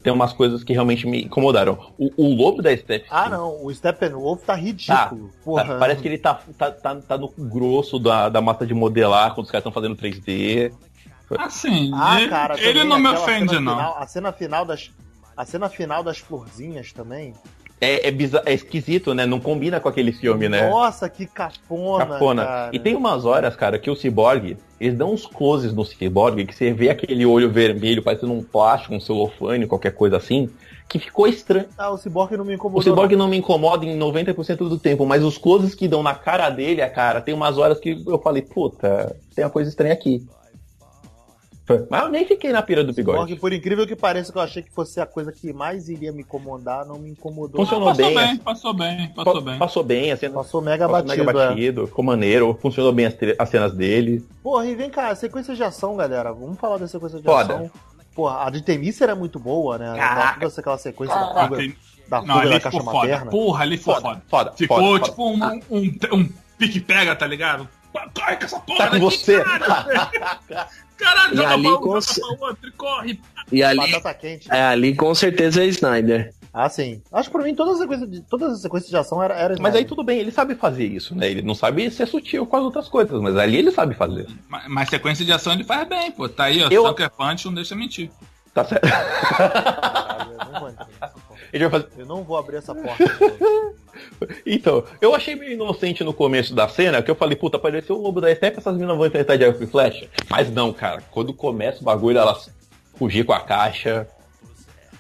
C: tem umas coisas que realmente me incomodaram. O, o Lobo da Steppe.
A: Ah, não, o Steppenwolf tá ridículo. Porra.
C: Tá, parece que ele tá, tá, tá, tá no grosso da, da massa de modelar quando os caras estão fazendo 3D.
B: Assim,
A: Ah,
B: ele,
A: cara,
B: ele não me ofende,
A: cena
B: não.
A: Final, a cena final das. A cena final das florzinhas também.
C: É, é, é esquisito, né? Não combina com aquele filme, né?
A: Nossa, que cafona.
C: Cafona.
A: cara.
C: E tem umas horas, cara, que o Cyborg, eles dão uns closes no Cyborg, que você vê aquele olho vermelho parecendo um plástico, um celofane, qualquer coisa assim, que ficou estranho.
A: Ah, o Cyborg não me
C: O
A: incomodou.
C: Cyborg não me incomoda em 90% do tempo, mas os closes que dão na cara dele, cara, tem umas horas que eu falei, puta, tem uma coisa estranha aqui. Mas eu nem fiquei na pira do bigode.
A: por incrível que pareça, que eu achei que fosse a coisa que mais iria me incomodar, não me incomodou.
C: Funcionou
B: passou
C: bem,
B: bem,
C: assim.
B: passou bem, passou
C: Pa-
B: bem.
C: Passou bem, a cena
A: Passou mega
C: passou
A: batido.
C: mega
A: é.
C: batido, ficou maneiro, funcionou bem as, as cenas dele.
A: Porra, e vem cá, sequência de ação, galera. Vamos falar da sequência de
C: Foda.
A: ação. Porra, a de Temícia era muito boa, né?
C: Caraca.
A: Toda aquela sequência da
B: Ah,
A: fuga,
B: tem-
A: da,
B: Não,
A: fuga
B: ali
A: da caixa
B: ficou foda.
A: materna.
B: Porra, ali ficou
C: Foda,
B: foda.
C: foda,
B: Ficou
C: foda,
B: tipo um, um, um pique-pega, tá ligado? Corre com essa porra
C: Tá com
B: daqui,
C: você.
B: Caralho,
D: E
B: joga
D: ali
B: pra um, joga pra outro e corre.
D: E ali,
A: Batata quente.
D: é, ali com certeza é Snyder.
A: Ah, sim. Acho que pra mim todas as sequências de, todas as sequências de ação era, era
C: Mas aí tudo bem, ele sabe fazer isso, né? Ele não sabe ser sutil com as outras coisas, mas ali ele sabe fazer.
B: Mas, mas sequência de ação ele faz bem, pô. Tá aí, ó.
C: Eu-
B: Sucker Punch não deixa mentir.
C: Tá certo.
A: Caralho, eu não vou entrar nessa porta.
C: Ele vai fazer.
A: Eu não vou abrir essa porta.
C: Então, eu achei meio inocente no começo da cena, que eu falei, puta, apareceu o lobo da Steppe, essas meninas vão enfrentar de arco e flecha. Mas não, cara, quando começa o bagulho, elas fugir com a caixa,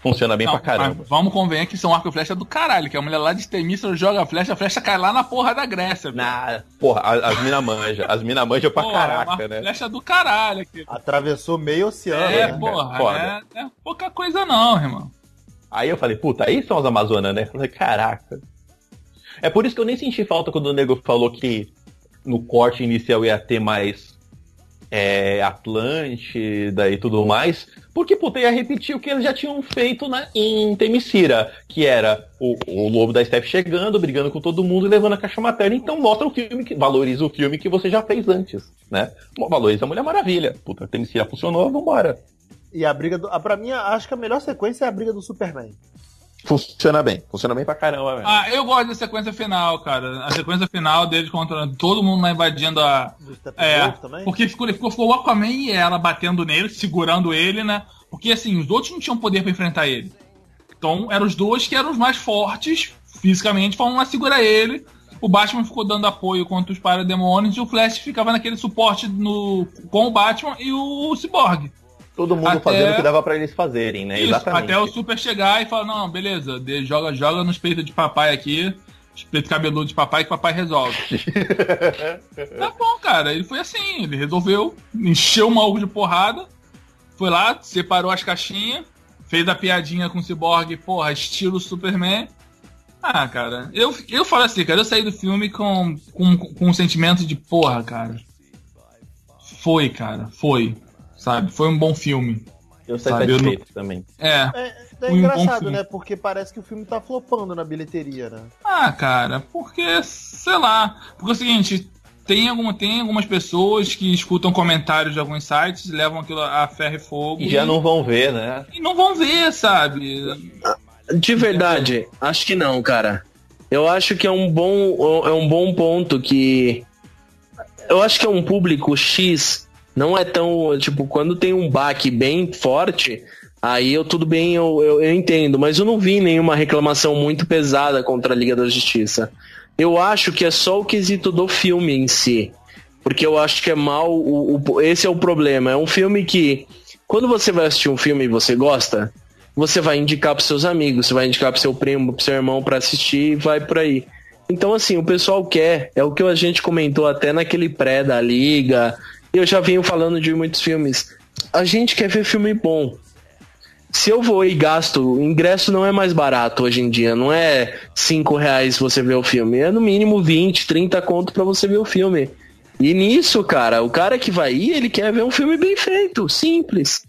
C: funciona bem
B: Não,
C: pra caramba.
B: mas vamos convencer que são arco e flecha do caralho, que a mulher lá de Temícera joga a flecha, a flecha cai lá na porra da Grécia.
C: Na... Porra, as mina manja, as mina manja pra
B: Porra,
C: caraca,
B: uma
C: né?
B: flecha do caralho aqui.
A: Atravessou meio oceano,
B: É,
A: né?
B: porra, é, é pouca coisa não, irmão.
C: Aí eu falei, puta, aí são as Amazonas, né? Eu falei, caraca. É por isso que eu nem senti falta quando o nego falou que no corte inicial ia ter mais é, Atlântida e tudo mais. Porque, puta, ia repetir o que eles já tinham feito na, em Temicira, que era o, o lobo da Steph chegando, brigando com todo mundo e levando a caixa materna. Então mostra o filme, que valoriza o filme que você já fez antes, né? Valoriza a Mulher Maravilha. Puta, Temicira funcionou, vambora.
A: E a briga do. A, pra mim, acho que a melhor sequência é a briga do Superman.
C: Funciona bem, funciona bem pra caramba, velho.
B: Ah, eu gosto da sequência final, cara. A sequência final deles contra todo mundo lá invadindo a. É, porque ficou, ficou, ficou o Aquaman e ela batendo nele, segurando ele, né? Porque assim, os outros não tinham poder pra enfrentar ele. Então eram os dois que eram os mais fortes fisicamente, foram lá segurar ele. O Batman ficou dando apoio contra os parademônios e o Flash ficava naquele suporte no, com o Batman e o Cyborg.
C: Todo mundo
B: até-
C: fazendo o que dava pra eles fazerem, né?
B: Isso,
C: Exatamente.
B: até o Super chegar e falar, não, beleza, joga, joga nos peitos de papai aqui, os peitos cabeludos de papai que papai resolve. tá bom, cara, ele foi assim, ele resolveu, encheu o maluco de porrada, foi lá, separou as caixinhas, fez a piadinha com o Cyborg, porra, estilo Superman. Ah, cara, eu, eu falo assim, cara, eu saí do filme com, com, com um sentimento de porra, cara. Foi, cara, foi. Sabe? Foi um bom filme.
C: Eu saí
B: Sabe, eu
C: satisfeito também.
B: É.
A: É, é
B: um
A: engraçado,
B: filme.
A: né? Porque parece que o filme tá flopando na bilheteria, né?
B: Ah, cara, porque, sei lá. Porque é o seguinte, tem, alguma, tem algumas pessoas que escutam comentários de alguns sites, levam aquilo a ferro e fogo.
C: E já não vão ver, né?
B: e não vão ver, sabe?
D: De verdade, acho que não, cara. Eu acho que é um bom, é um bom ponto que. Eu acho que é um público X. Não é tão. Tipo, quando tem um baque bem forte, aí eu tudo bem, eu, eu, eu entendo. Mas eu não vi nenhuma reclamação muito pesada contra a Liga da Justiça. Eu acho que é só o quesito do filme em si. Porque eu acho que é mal. O, o- esse é o problema. É um filme que. Quando você vai assistir um filme e você gosta, você vai indicar pros seus amigos, você vai indicar pro seu primo, pro seu irmão pra assistir e vai por aí. Então, assim, o pessoal quer, é o que a gente comentou até naquele pré da Liga, eu já venho falando de muitos filmes. A gente quer ver filme bom. Se eu vou e gasto, o ingresso não é mais barato hoje em dia, não é 5 reais você ver o filme, é no mínimo 20, 30 conto pra você ver o filme. E nisso, cara, o cara que vai ir, ele quer ver um filme bem feito, simples.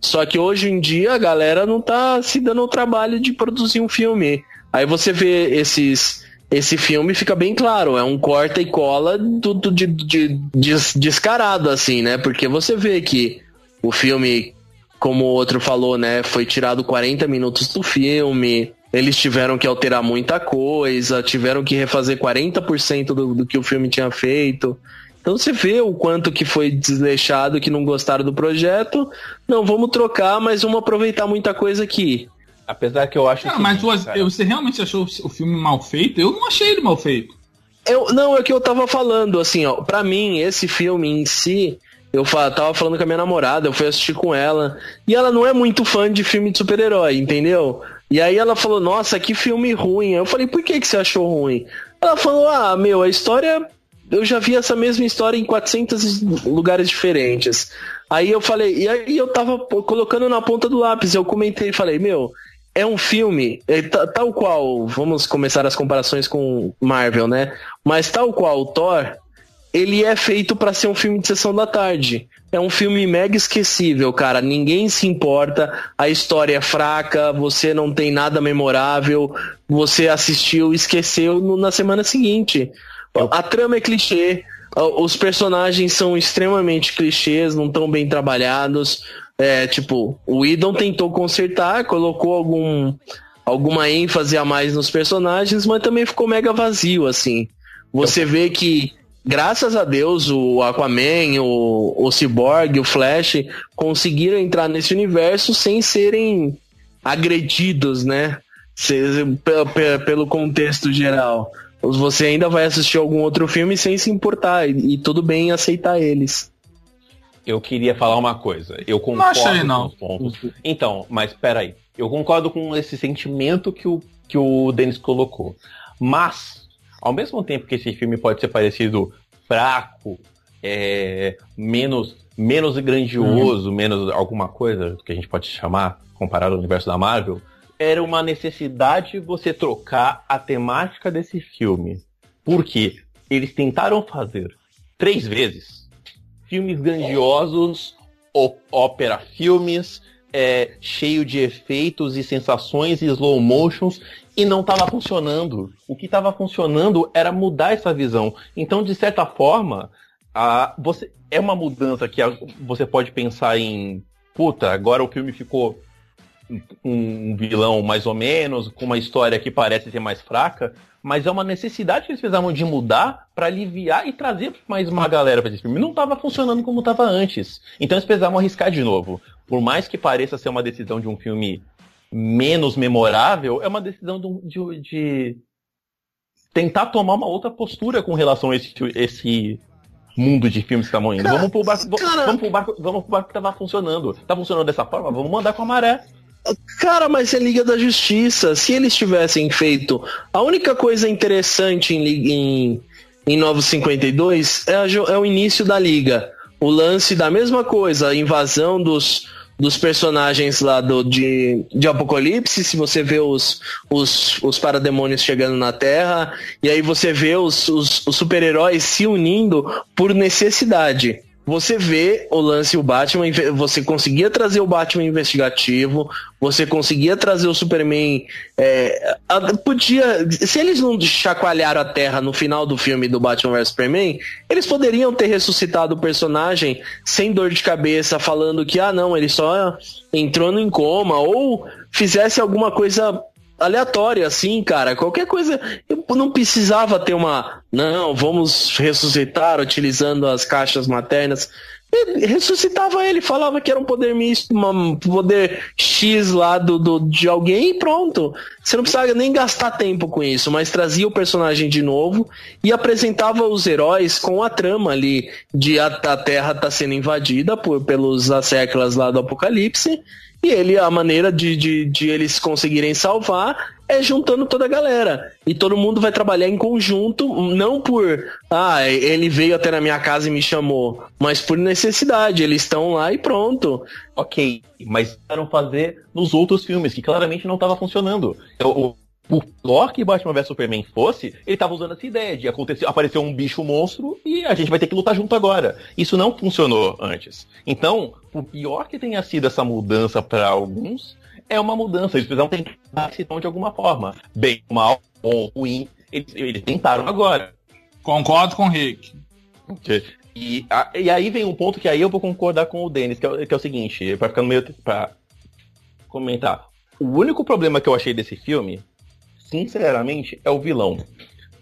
D: Só que hoje em dia a galera não tá se dando o trabalho de produzir um filme. Aí você vê esses. Esse filme fica bem claro, é um corta e cola tudo de, de- des- descarado, assim, né? Porque você vê que o filme, como o outro falou, né, foi tirado 40 minutos do filme. Eles tiveram que alterar muita coisa, tiveram que refazer 40% do, do que o filme tinha feito. Então você vê o quanto que foi desleixado, que não gostaram do projeto. Não, vamos trocar, mas vamos aproveitar muita coisa aqui.
C: Apesar que eu acho
B: Ah,
C: que.
B: mas você, você realmente achou o filme mal feito? Eu não achei ele mal feito.
D: Eu, não, é o que eu tava falando, assim, ó. Pra mim, esse filme em si, eu tava falando com a minha namorada, eu fui assistir com ela, e ela não é muito fã de filme de super-herói, entendeu? E aí ela falou, nossa, que filme ruim. Eu falei, por que, que você achou ruim? Ela falou, ah, meu, a história. Eu já vi essa mesma história em 400 lugares diferentes. Aí eu falei, e aí eu tava colocando na ponta do lápis, eu comentei e falei, meu, é um filme, é, ta- tal qual, vamos começar as comparações com Marvel, né? Mas tal qual o Thor, ele é feito pra ser um filme de sessão da tarde. É um filme mega esquecível, cara. Ninguém se importa, a história é fraca, você não tem nada memorável, você assistiu, esqueceu no- na semana seguinte. A trama é clichê, os personagens são extremamente clichês, não tão bem trabalhados. É, tipo, o Idon tentou consertar, colocou algum, alguma ênfase a mais nos personagens, mas também ficou mega vazio, assim. Você vê que, graças a Deus, o Aquaman, o, o Cyborg, o Flash conseguiram entrar nesse universo sem serem agredidos, né? Se- pelo contexto geral. Você ainda vai assistir algum outro filme sem se importar e, e tudo bem aceitar eles.
C: Eu queria falar uma coisa. Eu concordo
B: achei,
C: com
B: não.
C: os pontos. Então, mas peraí. Eu concordo com esse sentimento que o, que o Denis colocou. Mas, ao mesmo tempo que esse filme pode ser parecido fraco, é, menos, menos grandioso, menos alguma coisa que a gente pode chamar, comparado ao universo da Marvel, era uma necessidade você trocar a temática desse filme. Porque eles tentaram fazer três vezes filmes grandiosos, ópera filmes, é, cheio de efeitos e sensações e slow motions, e não estava funcionando. O que estava funcionando era mudar essa visão. Então, de certa forma, a, você, é uma mudança que a- você pode pensar em puta, agora o filme ficou um vilão mais ou menos, com uma história que parece ser mais fraca, mas é uma necessidade que eles precisavam de mudar para aliviar e trazer mais uma galera para esse filme. Não estava funcionando como estava antes. Então eles precisavam arriscar de novo. Por mais que pareça ser uma decisão de um filme menos memorável, é uma decisão de, de, tentar tomar uma outra postura com relação a esse, esse mundo de filmes que estavam indo. Cara, vamos pro barco, cara... vamos pro barco, vamos pro barco que tava funcionando. Tá funcionando dessa forma? Vamos mandar com a maré.
D: Cara, mas é Liga da Justiça. Se eles tivessem feito. A única coisa interessante em, em, em 952 é, a, é o início da Liga. O lance da mesma coisa, a invasão dos, dos personagens lá do, de, de Apocalipse, se você vê os, os, os parademônios chegando na Terra, e aí você vê os, os, os super-heróis se unindo por necessidade. Você vê o lance o Batman, você conseguia trazer o Batman investigativo, você conseguia trazer o Superman. É, podia. Se eles não chacoalharam a Terra no final do filme do Batman vs Superman, eles poderiam ter ressuscitado o personagem sem dor de cabeça, falando que, ah, não, ele só entrou no coma, ou fizesse alguma coisa aleatória, assim, cara. Qualquer coisa. Eu não precisava ter uma. Não, vamos ressuscitar utilizando as caixas maternas. Ele ressuscitava ele, falava que era um poder misto, um poder X lá do, do, de alguém e pronto. Você não precisava nem gastar tempo com isso, mas trazia o personagem de novo e apresentava os heróis com a trama ali de a, a Terra tá sendo invadida por, pelos asseclas lá do Apocalipse e ele, a maneira de, de, de eles conseguirem salvar é juntando toda a galera. E todo mundo vai trabalhar em conjunto, não por, ah, ele veio até na minha casa e me chamou, mas por necessidade. Eles estão lá e pronto.
C: Ok, mas tentaram fazer nos outros filmes, que claramente não estava funcionando. O, por pior que Batman vs Superman fosse, ele tava usando essa ideia de acontecer, aparecer um bicho monstro e a gente vai ter que lutar junto agora. Isso não funcionou antes. Então, por pior que tenha sido essa mudança para alguns, é uma mudança. Eles precisam tentar esse tom de alguma forma. Bem, mal ou ruim, eles, eles tentaram agora.
B: Concordo com o Rick.
C: E, a, e aí vem um ponto que aí eu vou concordar com o Denis, que é, que é o seguinte, para ficar no meio para comentar. O único problema que eu achei desse filme sinceramente, é o vilão.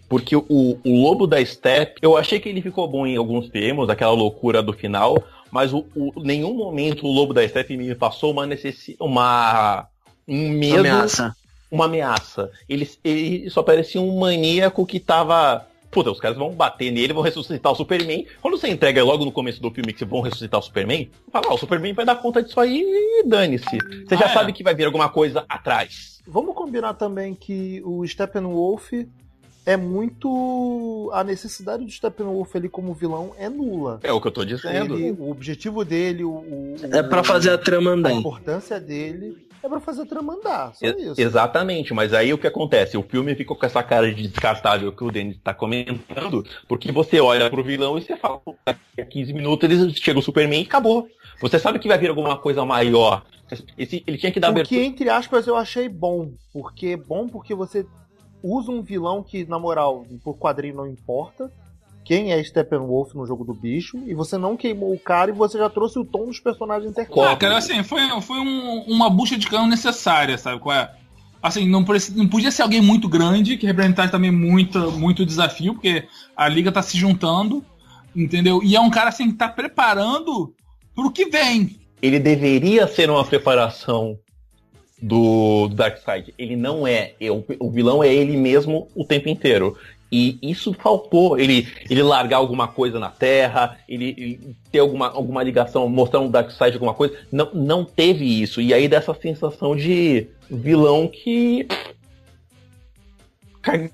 C: Porque o, o Lobo da Steppe, eu achei que ele ficou bom em alguns termos, aquela loucura do final, mas o, o nenhum momento o Lobo da Steppe me passou uma necessidade, uma um medo, uma ameaça. Uma ameaça. Ele, ele só parecia um maníaco que tava puta, os caras vão bater nele, vão ressuscitar o Superman. Quando você entrega logo no começo do filme que você vão ressuscitar o Superman, fala, ó, o Superman vai dar conta disso aí e dane-se. Você ah, já é. sabe que vai vir alguma coisa atrás.
A: Vamos combinar também que o Steppenwolf é muito. A necessidade do Steppenwolf ali como vilão é nula.
C: É o que eu tô dizendo.
A: Ele, o objetivo dele, o. o
D: é para fazer a trama andar. A
A: importância dele é pra fazer a trama andar. Só isso.
C: Exatamente, mas aí o que acontece? O filme ficou com essa cara de descartável que o Denis tá comentando, porque você olha pro vilão e você fala, daqui a 15 minutos ele chega o Superman e acabou. Você sabe que vai vir alguma coisa maior. Esse, ele tinha que dar
A: O que, entre aspas, eu achei bom. Porque é bom porque você usa um vilão que, na moral, por quadrinho não importa quem é Steppenwolf no jogo do bicho, e você não queimou o cara e você já trouxe o tom dos personagens intercalados.
B: Ah, cara, assim, foi, foi um, uma bucha de cano necessária, sabe qual é? Assim, não, não podia ser alguém muito grande, que representasse também muito, muito desafio, porque a liga tá se juntando, entendeu? E é um cara, assim, que tá preparando pro que vem.
C: Ele deveria ser uma preparação do, do Darkseid. Ele não é. O, o vilão é ele mesmo o tempo inteiro. E isso faltou, ele, ele largar alguma coisa na Terra, ele, ele ter alguma, alguma ligação, mostrar um Darkseid, alguma coisa. Não, não teve isso. E aí dessa sensação de vilão que. Caguei.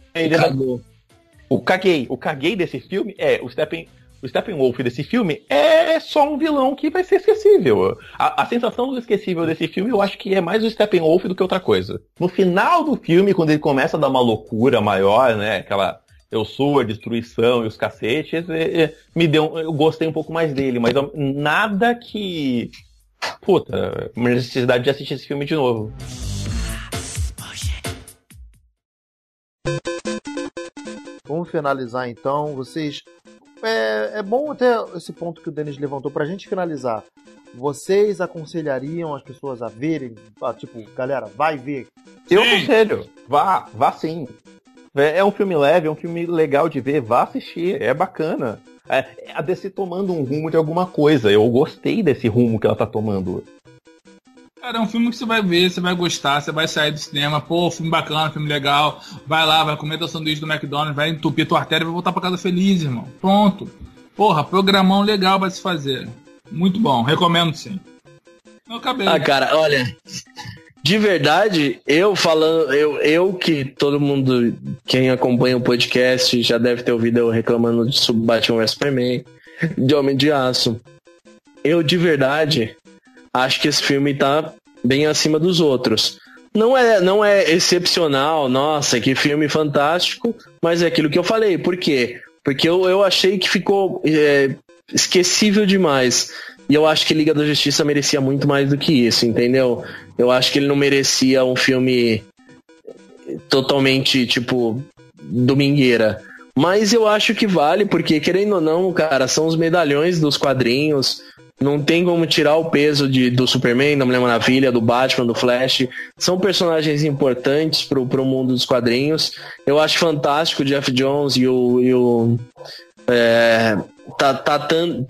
C: O caguei. O caguei desse filme é o Stephen, o Steppenwolf desse filme é só um vilão que vai ser esquecível. A, a, sensação do esquecível desse filme eu acho que é mais o Steppenwolf do que outra coisa. No final do filme, quando ele começa a dar uma loucura maior, né? Aquela eu sou a destruição e os cacetes, é, é, me deu, eu gostei um pouco mais dele, mas nada que. Puta, necessidade de assistir esse filme de novo.
A: Vamos finalizar então. Vocês. É, é bom até esse ponto que o Denis levantou pra gente finalizar. vocês aconselhariam as pessoas a verem? Ah, tipo, galera, vai ver.
C: Eu
B: Sim.
C: aconselho. Vá, vá sim. É é um filme leve, é um filme legal de ver, vá assistir, é bacana. É, a DC tomando um rumo de alguma coisa. Eu gostei desse rumo que ela tá tomando.
B: Cara, é um filme que você vai ver, você vai gostar, você vai sair do cinema, pô, filme bacana, filme legal, vai lá, vai comer teu sanduíche do McDonald's, vai entupir tua artéria e vai voltar pra casa feliz, irmão. Pronto. Porra, programão legal pra se fazer. Muito bom, recomendo sim. Eu acabei.
D: Ah, cara, olha. De verdade, eu falando, eu, eu que todo mundo, quem acompanha o podcast já deve ter ouvido eu reclamando de Batman vs Superman, de Homem de Aço. Eu de verdade acho que esse filme tá bem acima dos outros. Não é, não é excepcional, nossa, que filme fantástico, mas é aquilo que eu falei. Por quê? Porque eu, eu achei que ficou é, esquecível demais. E eu acho que Liga da Justiça merecia muito mais do que isso, entendeu? Eu acho que ele não merecia um filme totalmente, tipo, domingueira. Mas eu acho que vale, porque querendo ou não, cara, são os medalhões dos quadrinhos. Não tem como tirar o peso de, do Superman, da Mulher Maravilha, do Batman, do Flash. São personagens importantes pro, pro mundo dos quadrinhos. Eu acho fantástico o Jeff Jones e o, e o é, tá, tá,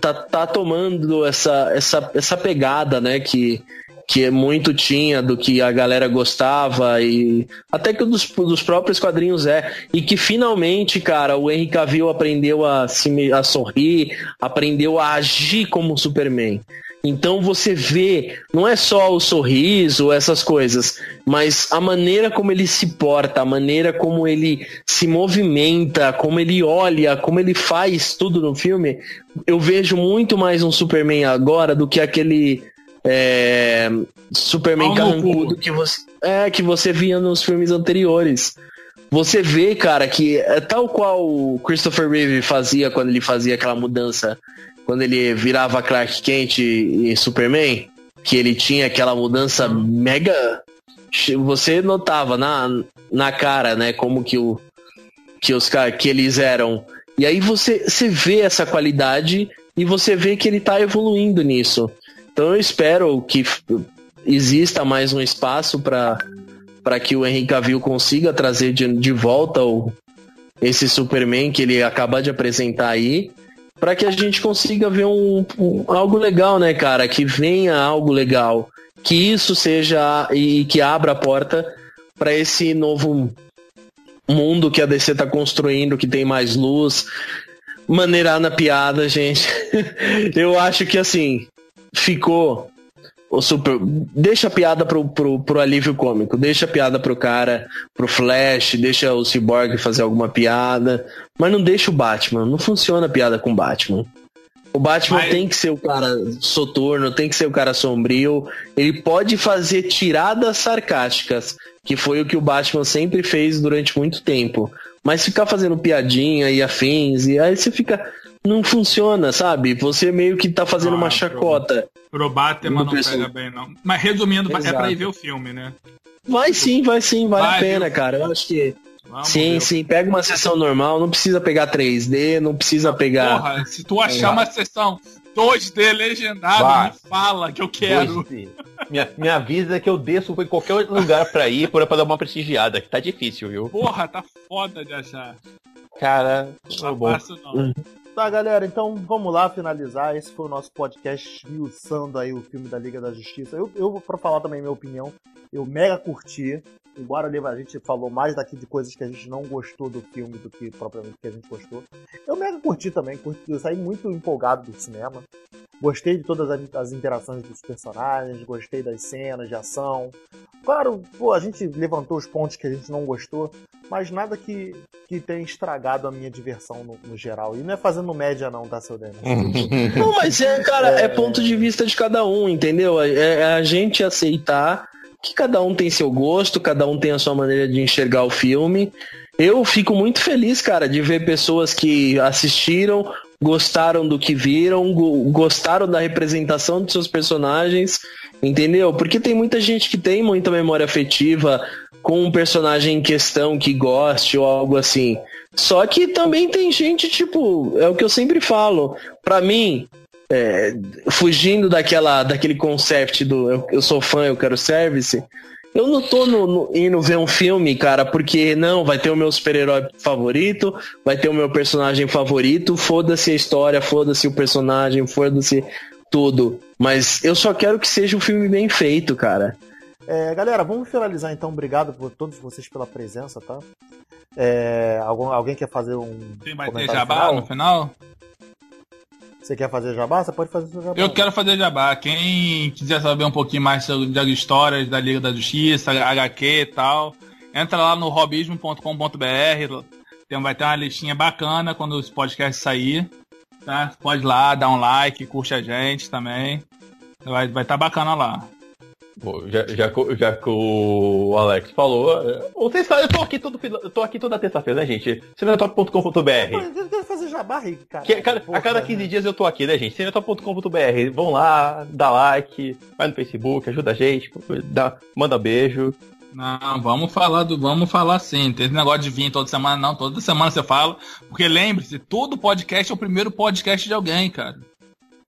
D: tá, tá tomando essa, essa, essa pegada, né, que, que muito tinha do que a galera gostava e até que dos, dos próprios quadrinhos é. E que finalmente, cara, o Henry Cavill aprendeu a, se, a sorrir, aprendeu a agir como Superman. Então você vê, não é só o sorriso, essas coisas, mas a maneira como ele se porta, a maneira como ele se movimenta, como ele olha, como ele faz tudo no filme, eu vejo muito mais um Superman agora do que aquele é, Superman carrancudo que você, é, que você via nos filmes anteriores. Você vê, cara, que é tal qual o Christopher Reeve fazia quando ele fazia aquela mudança, quando ele virava Clark Kent e Superman, que ele tinha aquela mudança mega. Você notava na, na cara, né, como que, o, que os que eles eram. E aí você, você vê essa qualidade e você vê que ele tá evoluindo nisso. Então eu espero que exista mais um espaço para para que o Henry Cavill consiga trazer de, de volta o, esse Superman que ele acaba de apresentar aí, para que a gente consiga ver um, um- algo legal, né, cara? Que venha algo legal, que isso seja e que abra a porta para esse novo mundo que a DC tá construindo, que tem mais luz. Maneirar na piada, gente. Eu acho que assim, ficou o super. Deixa a piada pro, pro, pro alívio cômico, deixa a piada pro cara, pro Flash, deixa o Cyborg fazer alguma piada, mas não deixa o Batman. Não funciona a piada com o Batman. O Batman
B: Mas-
D: tem que ser o cara soturno, tem que ser o cara sombrio. Ele pode fazer tiradas sarcásticas, que foi o que o Batman sempre fez durante muito tempo. Mas ficar fazendo piadinha e afins, e aí você fica. Não funciona, sabe? Você meio que tá fazendo
B: Ah,
D: uma
B: pro-
D: chacota.
B: Pro Batman
D: Não
B: pega bem, não. Mas resumindo, é
D: Exato.
B: pra ir ver o filme, né?
D: Vai sim, vai sim, vale
B: Vai,
D: a pena,
B: viu?
D: cara. Eu acho que.
B: Vamos
D: sim,
B: ver.
D: sim, pega uma sessão normal, não precisa pegar 3D, não precisa pegar.
B: Porra, se tu achar uma sessão 2D legendada,
C: Vai.
B: me fala que eu quero.
C: Me, me avisa que eu desço em qualquer outro lugar pra ir pra pra dar uma prestigiada, que tá difícil, viu?
B: Porra, tá foda de achar.
C: Cara,
B: Não
C: tá
B: tá
C: bom.
B: fácil, não.
A: Tá, galera, então vamos lá finalizar. Esse foi o nosso podcast esmiuçando aí o filme da Liga da Justiça. Eu, eu pra falar também minha opinião, eu mega curti. Embora a gente falou mais daqui de coisas que a gente não gostou do filme do que propriamente que a gente gostou. Eu mega curti também, curti, eu saí muito empolgado do cinema. Gostei de todas as, interações dos personagens, gostei das cenas de ação. Claro, pô, a gente levantou os pontos que a gente não gostou, mas nada que, que tenha estragado a minha diversão no, no geral. E não é fazendo média não, tá, seu Denis?
D: Não, mas é, cara, é... ponto de vista de cada um, entendeu? É, é a gente aceitar que cada um tem seu gosto, cada um tem a sua maneira de enxergar o filme. Eu fico muito feliz, cara, de ver pessoas que assistiram, gostaram do que viram, go- gostaram da representação dos seus personagens, entendeu? Porque tem muita gente que tem muita memória afetiva com um personagem em questão que goste ou algo assim. Só que também tem gente, tipo, é o que eu sempre falo. Pra mim, é, fugindo daquela, daquele concept do eu, eu sou fã, eu quero service, eu não tô no, no, indo ver um filme, cara, porque não, vai ter o meu super-herói favorito, vai ter o meu personagem favorito, foda-se a história, foda-se o personagem, foda-se tudo. Mas eu só quero que seja um filme bem feito, cara.
A: É, galera, vamos finalizar então. Obrigado por todos vocês pela presença, tá? É, algum, alguém quer fazer um.
B: Tem vai ter jabá final? no final?
A: Você quer fazer jabá? Você pode fazer seu jabá.
B: Eu quero fazer jabá. Quem quiser saber um pouquinho mais sobre histórias da Liga da Justiça, HQ e tal, entra lá no robismo.com.br. Vai ter uma listinha bacana quando esse podcast sair. Tá? Pode ir lá, dar um like, curte a gente também. Vai estar vai tá bacana lá.
C: Bom, já, já, já que o Alex falou, vocês sabem, eu tô aqui, todo, eu tô aqui toda terça-feira, né, gente? cinematop.com.br.
A: fazer jabá, cara.
C: Que, cara a cada 15 dias eu tô aqui, né, gente? cinematop.com.br. Vão lá, dá like, vai no Facebook, ajuda a gente, dá, manda beijo.
B: Não, vamos falar do. Vamos falar sim. Tem esse negócio de vir toda semana, não. Toda semana você fala. Porque lembre-se, todo podcast é o primeiro podcast de alguém, cara.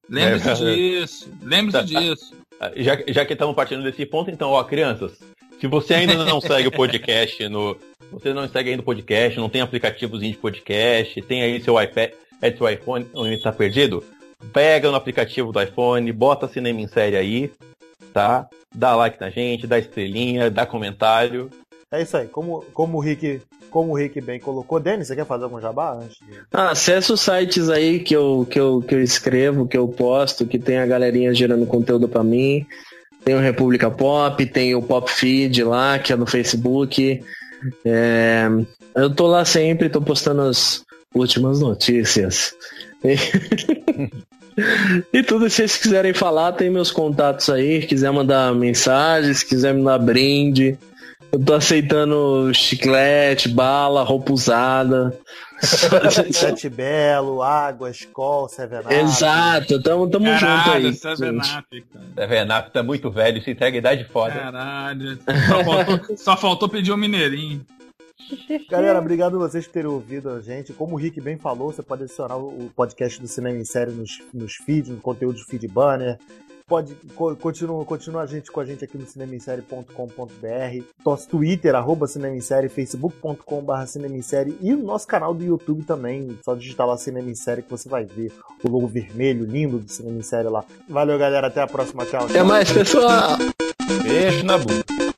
B: Lembre-se é, disso. Lembre-se tá, disso.
C: Já, já que estamos partindo desse ponto, então, ó, crianças, se você ainda não segue o podcast no. Você não segue ainda o podcast, não tem aplicativozinho de podcast, tem aí seu iPad, é seu iPhone, onde está perdido, pega no aplicativo do iPhone, bota cinema em série aí, tá? Dá like na gente, dá estrelinha, dá comentário.
A: É isso aí. Como, como o Rick como o Rick bem colocou. Denis, você quer fazer algum jabá antes?
D: Ah, os sites aí que eu, que, eu, que eu escrevo, que eu posto, que tem a galerinha gerando conteúdo para mim. Tem o República Pop, tem o Pop Feed lá, que é no Facebook. É, eu tô lá sempre, tô postando as últimas notícias. E tudo, se vocês quiserem falar, tem meus contatos aí. Se quiser mandar mensagem, se quiser me dar brinde, eu tô aceitando chiclete, bala, roupa usada.
A: Sete Belo, água, escola, Sevenap.
D: Exato, tamo, tamo junto aí.
C: Sevenap, Sevenap tá muito velho, se entrega idade foda.
B: Caralho. Só faltou, só faltou pedir um mineirinho.
A: Galera, obrigado vocês por terem ouvido a gente. Como o Rick bem falou, você pode adicionar o podcast do Cinema em Série nos, nos feeds, no conteúdo de feed banner, pode continua, continua a gente com a gente aqui no cinemissérie.com.br, nosso Twitter, arroba cinemissérie, facebook.com.br cinemissérie e o nosso canal do YouTube também. Só digitar lá Cinemissérie que você vai ver o logo vermelho lindo do Cinemissérie lá. Valeu, galera. Até a próxima. Tchau.
D: Até mais, pessoal.
C: Beijo na bunda.